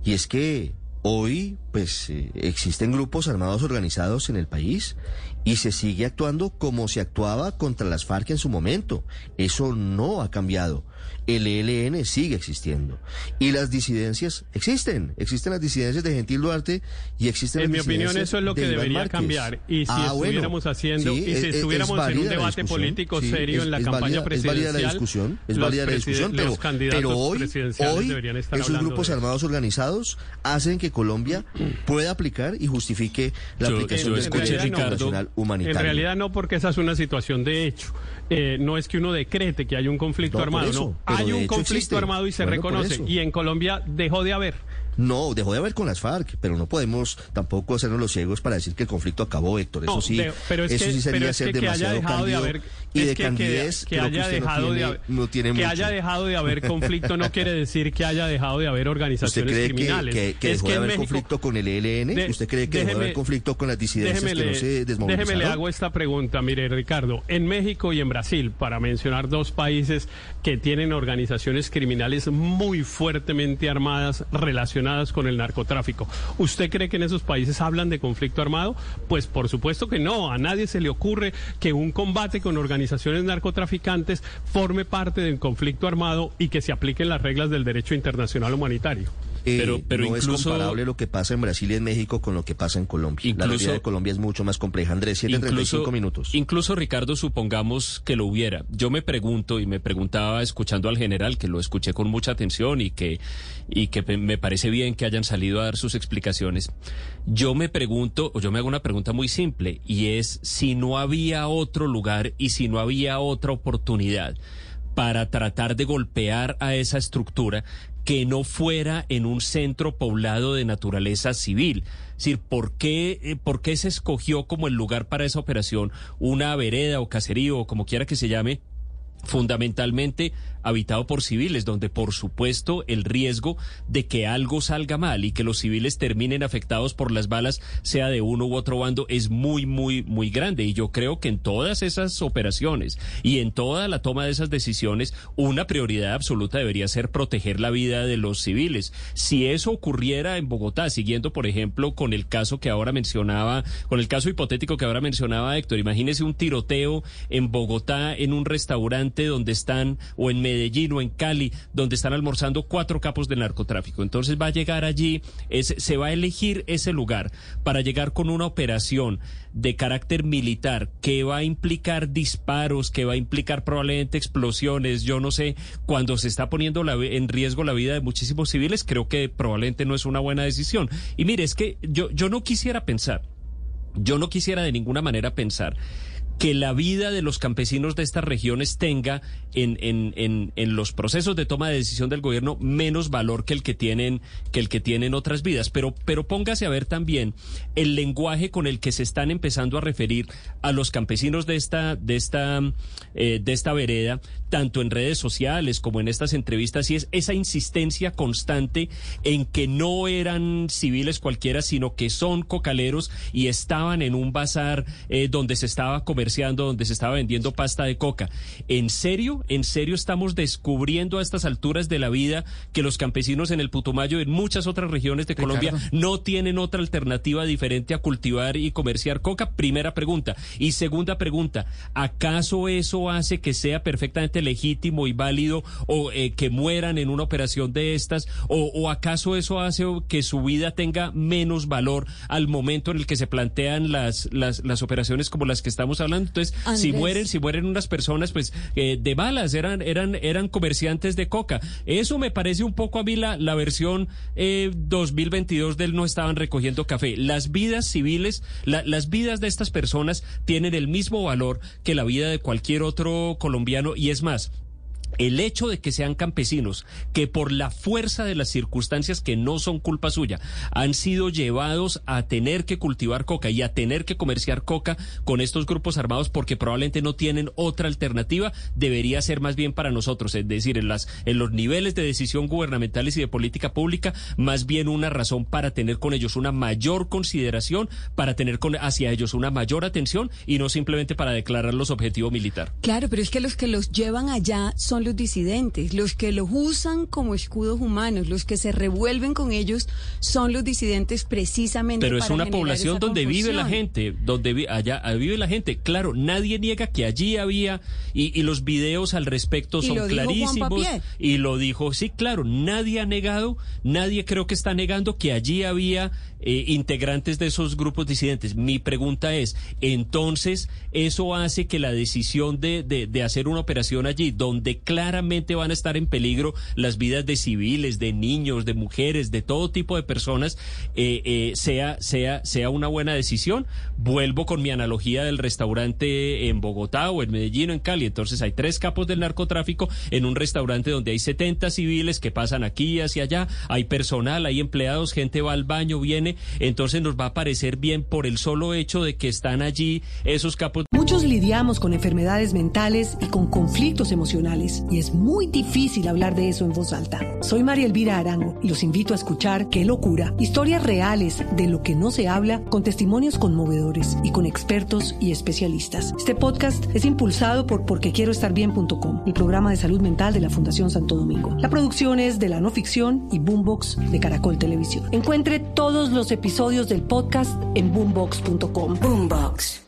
y es que Hoy, pues, eh, existen grupos armados organizados en el país y se sigue actuando como se actuaba contra las FARC en su momento. Eso no ha cambiado el ELN sigue existiendo. Y las disidencias existen. Existen las disidencias de Gentil Duarte y existen en las mi opinión, eso es lo que debería cambiar. Y si ah, estuviéramos haciendo, y si estuviéramos en un debate político serio en la campaña presidencial. Es válida la discusión, es válida la discusión, pero, pero hoy, hoy esos grupos armados organizados hacen que Colombia pueda aplicar y justifique la aplicación del derecho internacional humanitario. En realidad no, porque esa es una situación de hecho. Eh, no es que uno decrete que hay un conflicto armado, no. Hay un conflicto armado y se reconoce. Y en Colombia dejó de haber. No, dejó de haber con las FARC, pero no podemos tampoco hacernos los ciegos para decir que el conflicto acabó, Héctor. Eso sí, pero eso sí sería ser demasiado de haber, y de candidez que, haya dejado de haber, no tiene que haya dejado de haber conflicto no quiere decir que haya dejado de haber organizaciones ¿Usted cree criminales. Que, que, dejó de haber conflicto con el ELN? ¿Usted cree que dejó de haber conflicto con las disidencias que no se desmovilizaron? Déjeme le hago esta pregunta, mire Ricardo, en México y en Brasil, para mencionar dos países que tienen organizaciones criminales muy fuertemente armadas relacionadas con el narcotráfico tráfico. ¿Usted cree que en esos países hablan de conflicto armado? Pues por supuesto que no. A nadie se le ocurre que un combate con organizaciones narcotraficantes forme parte del conflicto armado y que se apliquen las reglas del derecho internacional humanitario. Eh, pero, pero no incluso, es comparable lo que pasa en Brasil y en México con lo que pasa en Colombia. la realidad de Colombia es mucho más compleja. Andrés, 7.35 minutos. Incluso, Ricardo, supongamos que lo hubiera. Yo me pregunto y me preguntaba escuchando al general, que lo escuché con mucha atención y que, y que me parece bien que hayan salido a dar sus explicaciones. Yo me pregunto, o yo me hago una pregunta muy simple, y es si no había otro lugar y si no había otra oportunidad para tratar de golpear a esa estructura que no fuera en un centro poblado de naturaleza civil. Es decir, ¿por qué, eh, ¿por qué se escogió como el lugar para esa operación una vereda o caserío o como quiera que se llame? Fundamentalmente habitado por civiles, donde por supuesto el riesgo de que algo salga mal y que los civiles terminen afectados por las balas, sea de uno u otro bando, es muy, muy, muy grande. Y yo creo que en todas esas operaciones y en toda la toma de esas decisiones, una prioridad absoluta debería ser proteger la vida de los civiles. Si eso ocurriera en Bogotá, siguiendo por ejemplo con el caso que ahora mencionaba, con el caso hipotético que ahora mencionaba Héctor, imagínese un tiroteo en Bogotá en un restaurante donde están, o en Medellín o en Cali, donde están almorzando cuatro capos del narcotráfico. Entonces va a llegar allí, se va a elegir ese lugar para llegar con una operación de carácter militar que va a implicar disparos, que va a implicar probablemente explosiones, yo no sé, cuando se está poniendo en riesgo la vida de muchísimos civiles, creo que probablemente no es una buena decisión. Y mire, es que yo, yo no quisiera pensar, yo no quisiera de ninguna manera pensar que la vida de los campesinos de estas regiones tenga en, en, en, en, los procesos de toma de decisión del gobierno menos valor que el que tienen que el que tienen otras vidas. Pero pero póngase a ver también el lenguaje con el que se están empezando a referir a los campesinos de esta de esta eh, de esta vereda tanto en redes sociales como en estas entrevistas y es esa insistencia constante en que no eran civiles cualquiera sino que son cocaleros y estaban en un bazar eh, donde se estaba comerciando donde se estaba vendiendo pasta de coca. ¿En serio? ¿En serio estamos descubriendo a estas alturas de la vida que los campesinos en el Putumayo y en muchas otras regiones de Colombia no tienen otra alternativa diferente a cultivar y comerciar coca? Primera pregunta. Y segunda pregunta, ¿acaso eso hace que sea perfectamente legítimo y válido o eh, que mueran en una operación de estas? O, ¿O acaso eso hace que su vida tenga menos valor al momento en el que se plantean las, las, las operaciones como las que estamos hablando? Entonces, si mueren, si mueren unas personas, pues eh, de balas, eran, eran, eran comerciantes de coca. Eso me parece un poco a mí la, la versión eh, 2022 del no estaban recogiendo café. Las vidas civiles, las vidas de estas personas tienen el mismo valor que la vida de cualquier otro colombiano y es más, Yes. El hecho de que sean campesinos, que por la fuerza de las circunstancias que no son culpa suya, han sido llevados a tener que cultivar coca y a tener que comerciar coca con estos grupos armados porque probablemente no tienen otra alternativa, debería ser más bien para nosotros, es decir, en las en los niveles de decisión gubernamentales y de política pública, más bien una razón para tener con ellos una mayor consideración, para tener con hacia ellos una mayor atención y no simplemente para declararlos objetivo militar. Claro, pero es que los que los llevan allá son los disidentes, los que los usan como escudos humanos, los que se revuelven con ellos son los disidentes precisamente. Pero es una población donde vive la gente, donde allá vive la gente. Claro, nadie niega que allí había y, los videos al respecto son clarísimos. Y lo dijo, sí, claro, nadie ha negado, nadie creo que está negando que allí había eh, integrantes de esos grupos disidentes. Mi pregunta es, entonces, ¿eso hace que la decisión de, de, hacer una operación allí, donde claramente van a estar en peligro las vidas de civiles, de niños, de mujeres, de todo tipo de personas, eh, eh, sea, sea, sea una buena decisión? Vuelvo con mi analogía del restaurante en Bogotá o en Medellín o en Cali. Entonces, hay tres capos del narcotráfico en un restaurante donde hay 70 civiles que pasan aquí hacia allá, hay personal, hay empleados, gente va al baño, viene entonces nos va a parecer bien por el solo hecho de que están allí esos capos. Muchos lidiamos con enfermedades mentales y con conflictos emocionales y es muy difícil hablar de eso en voz alta. Soy María Elvira Arango y los invito a escuchar Qué locura, historias reales de lo que no se habla con testimonios conmovedores y con expertos y especialistas. Este podcast es impulsado por porquequieroestarbien.com, el programa de salud mental de la Fundación Santo Domingo. La producción es de la no ficción y Boombox de Caracol Televisión. Encuentre todos episodios del podcast en boombox.com. Boombox.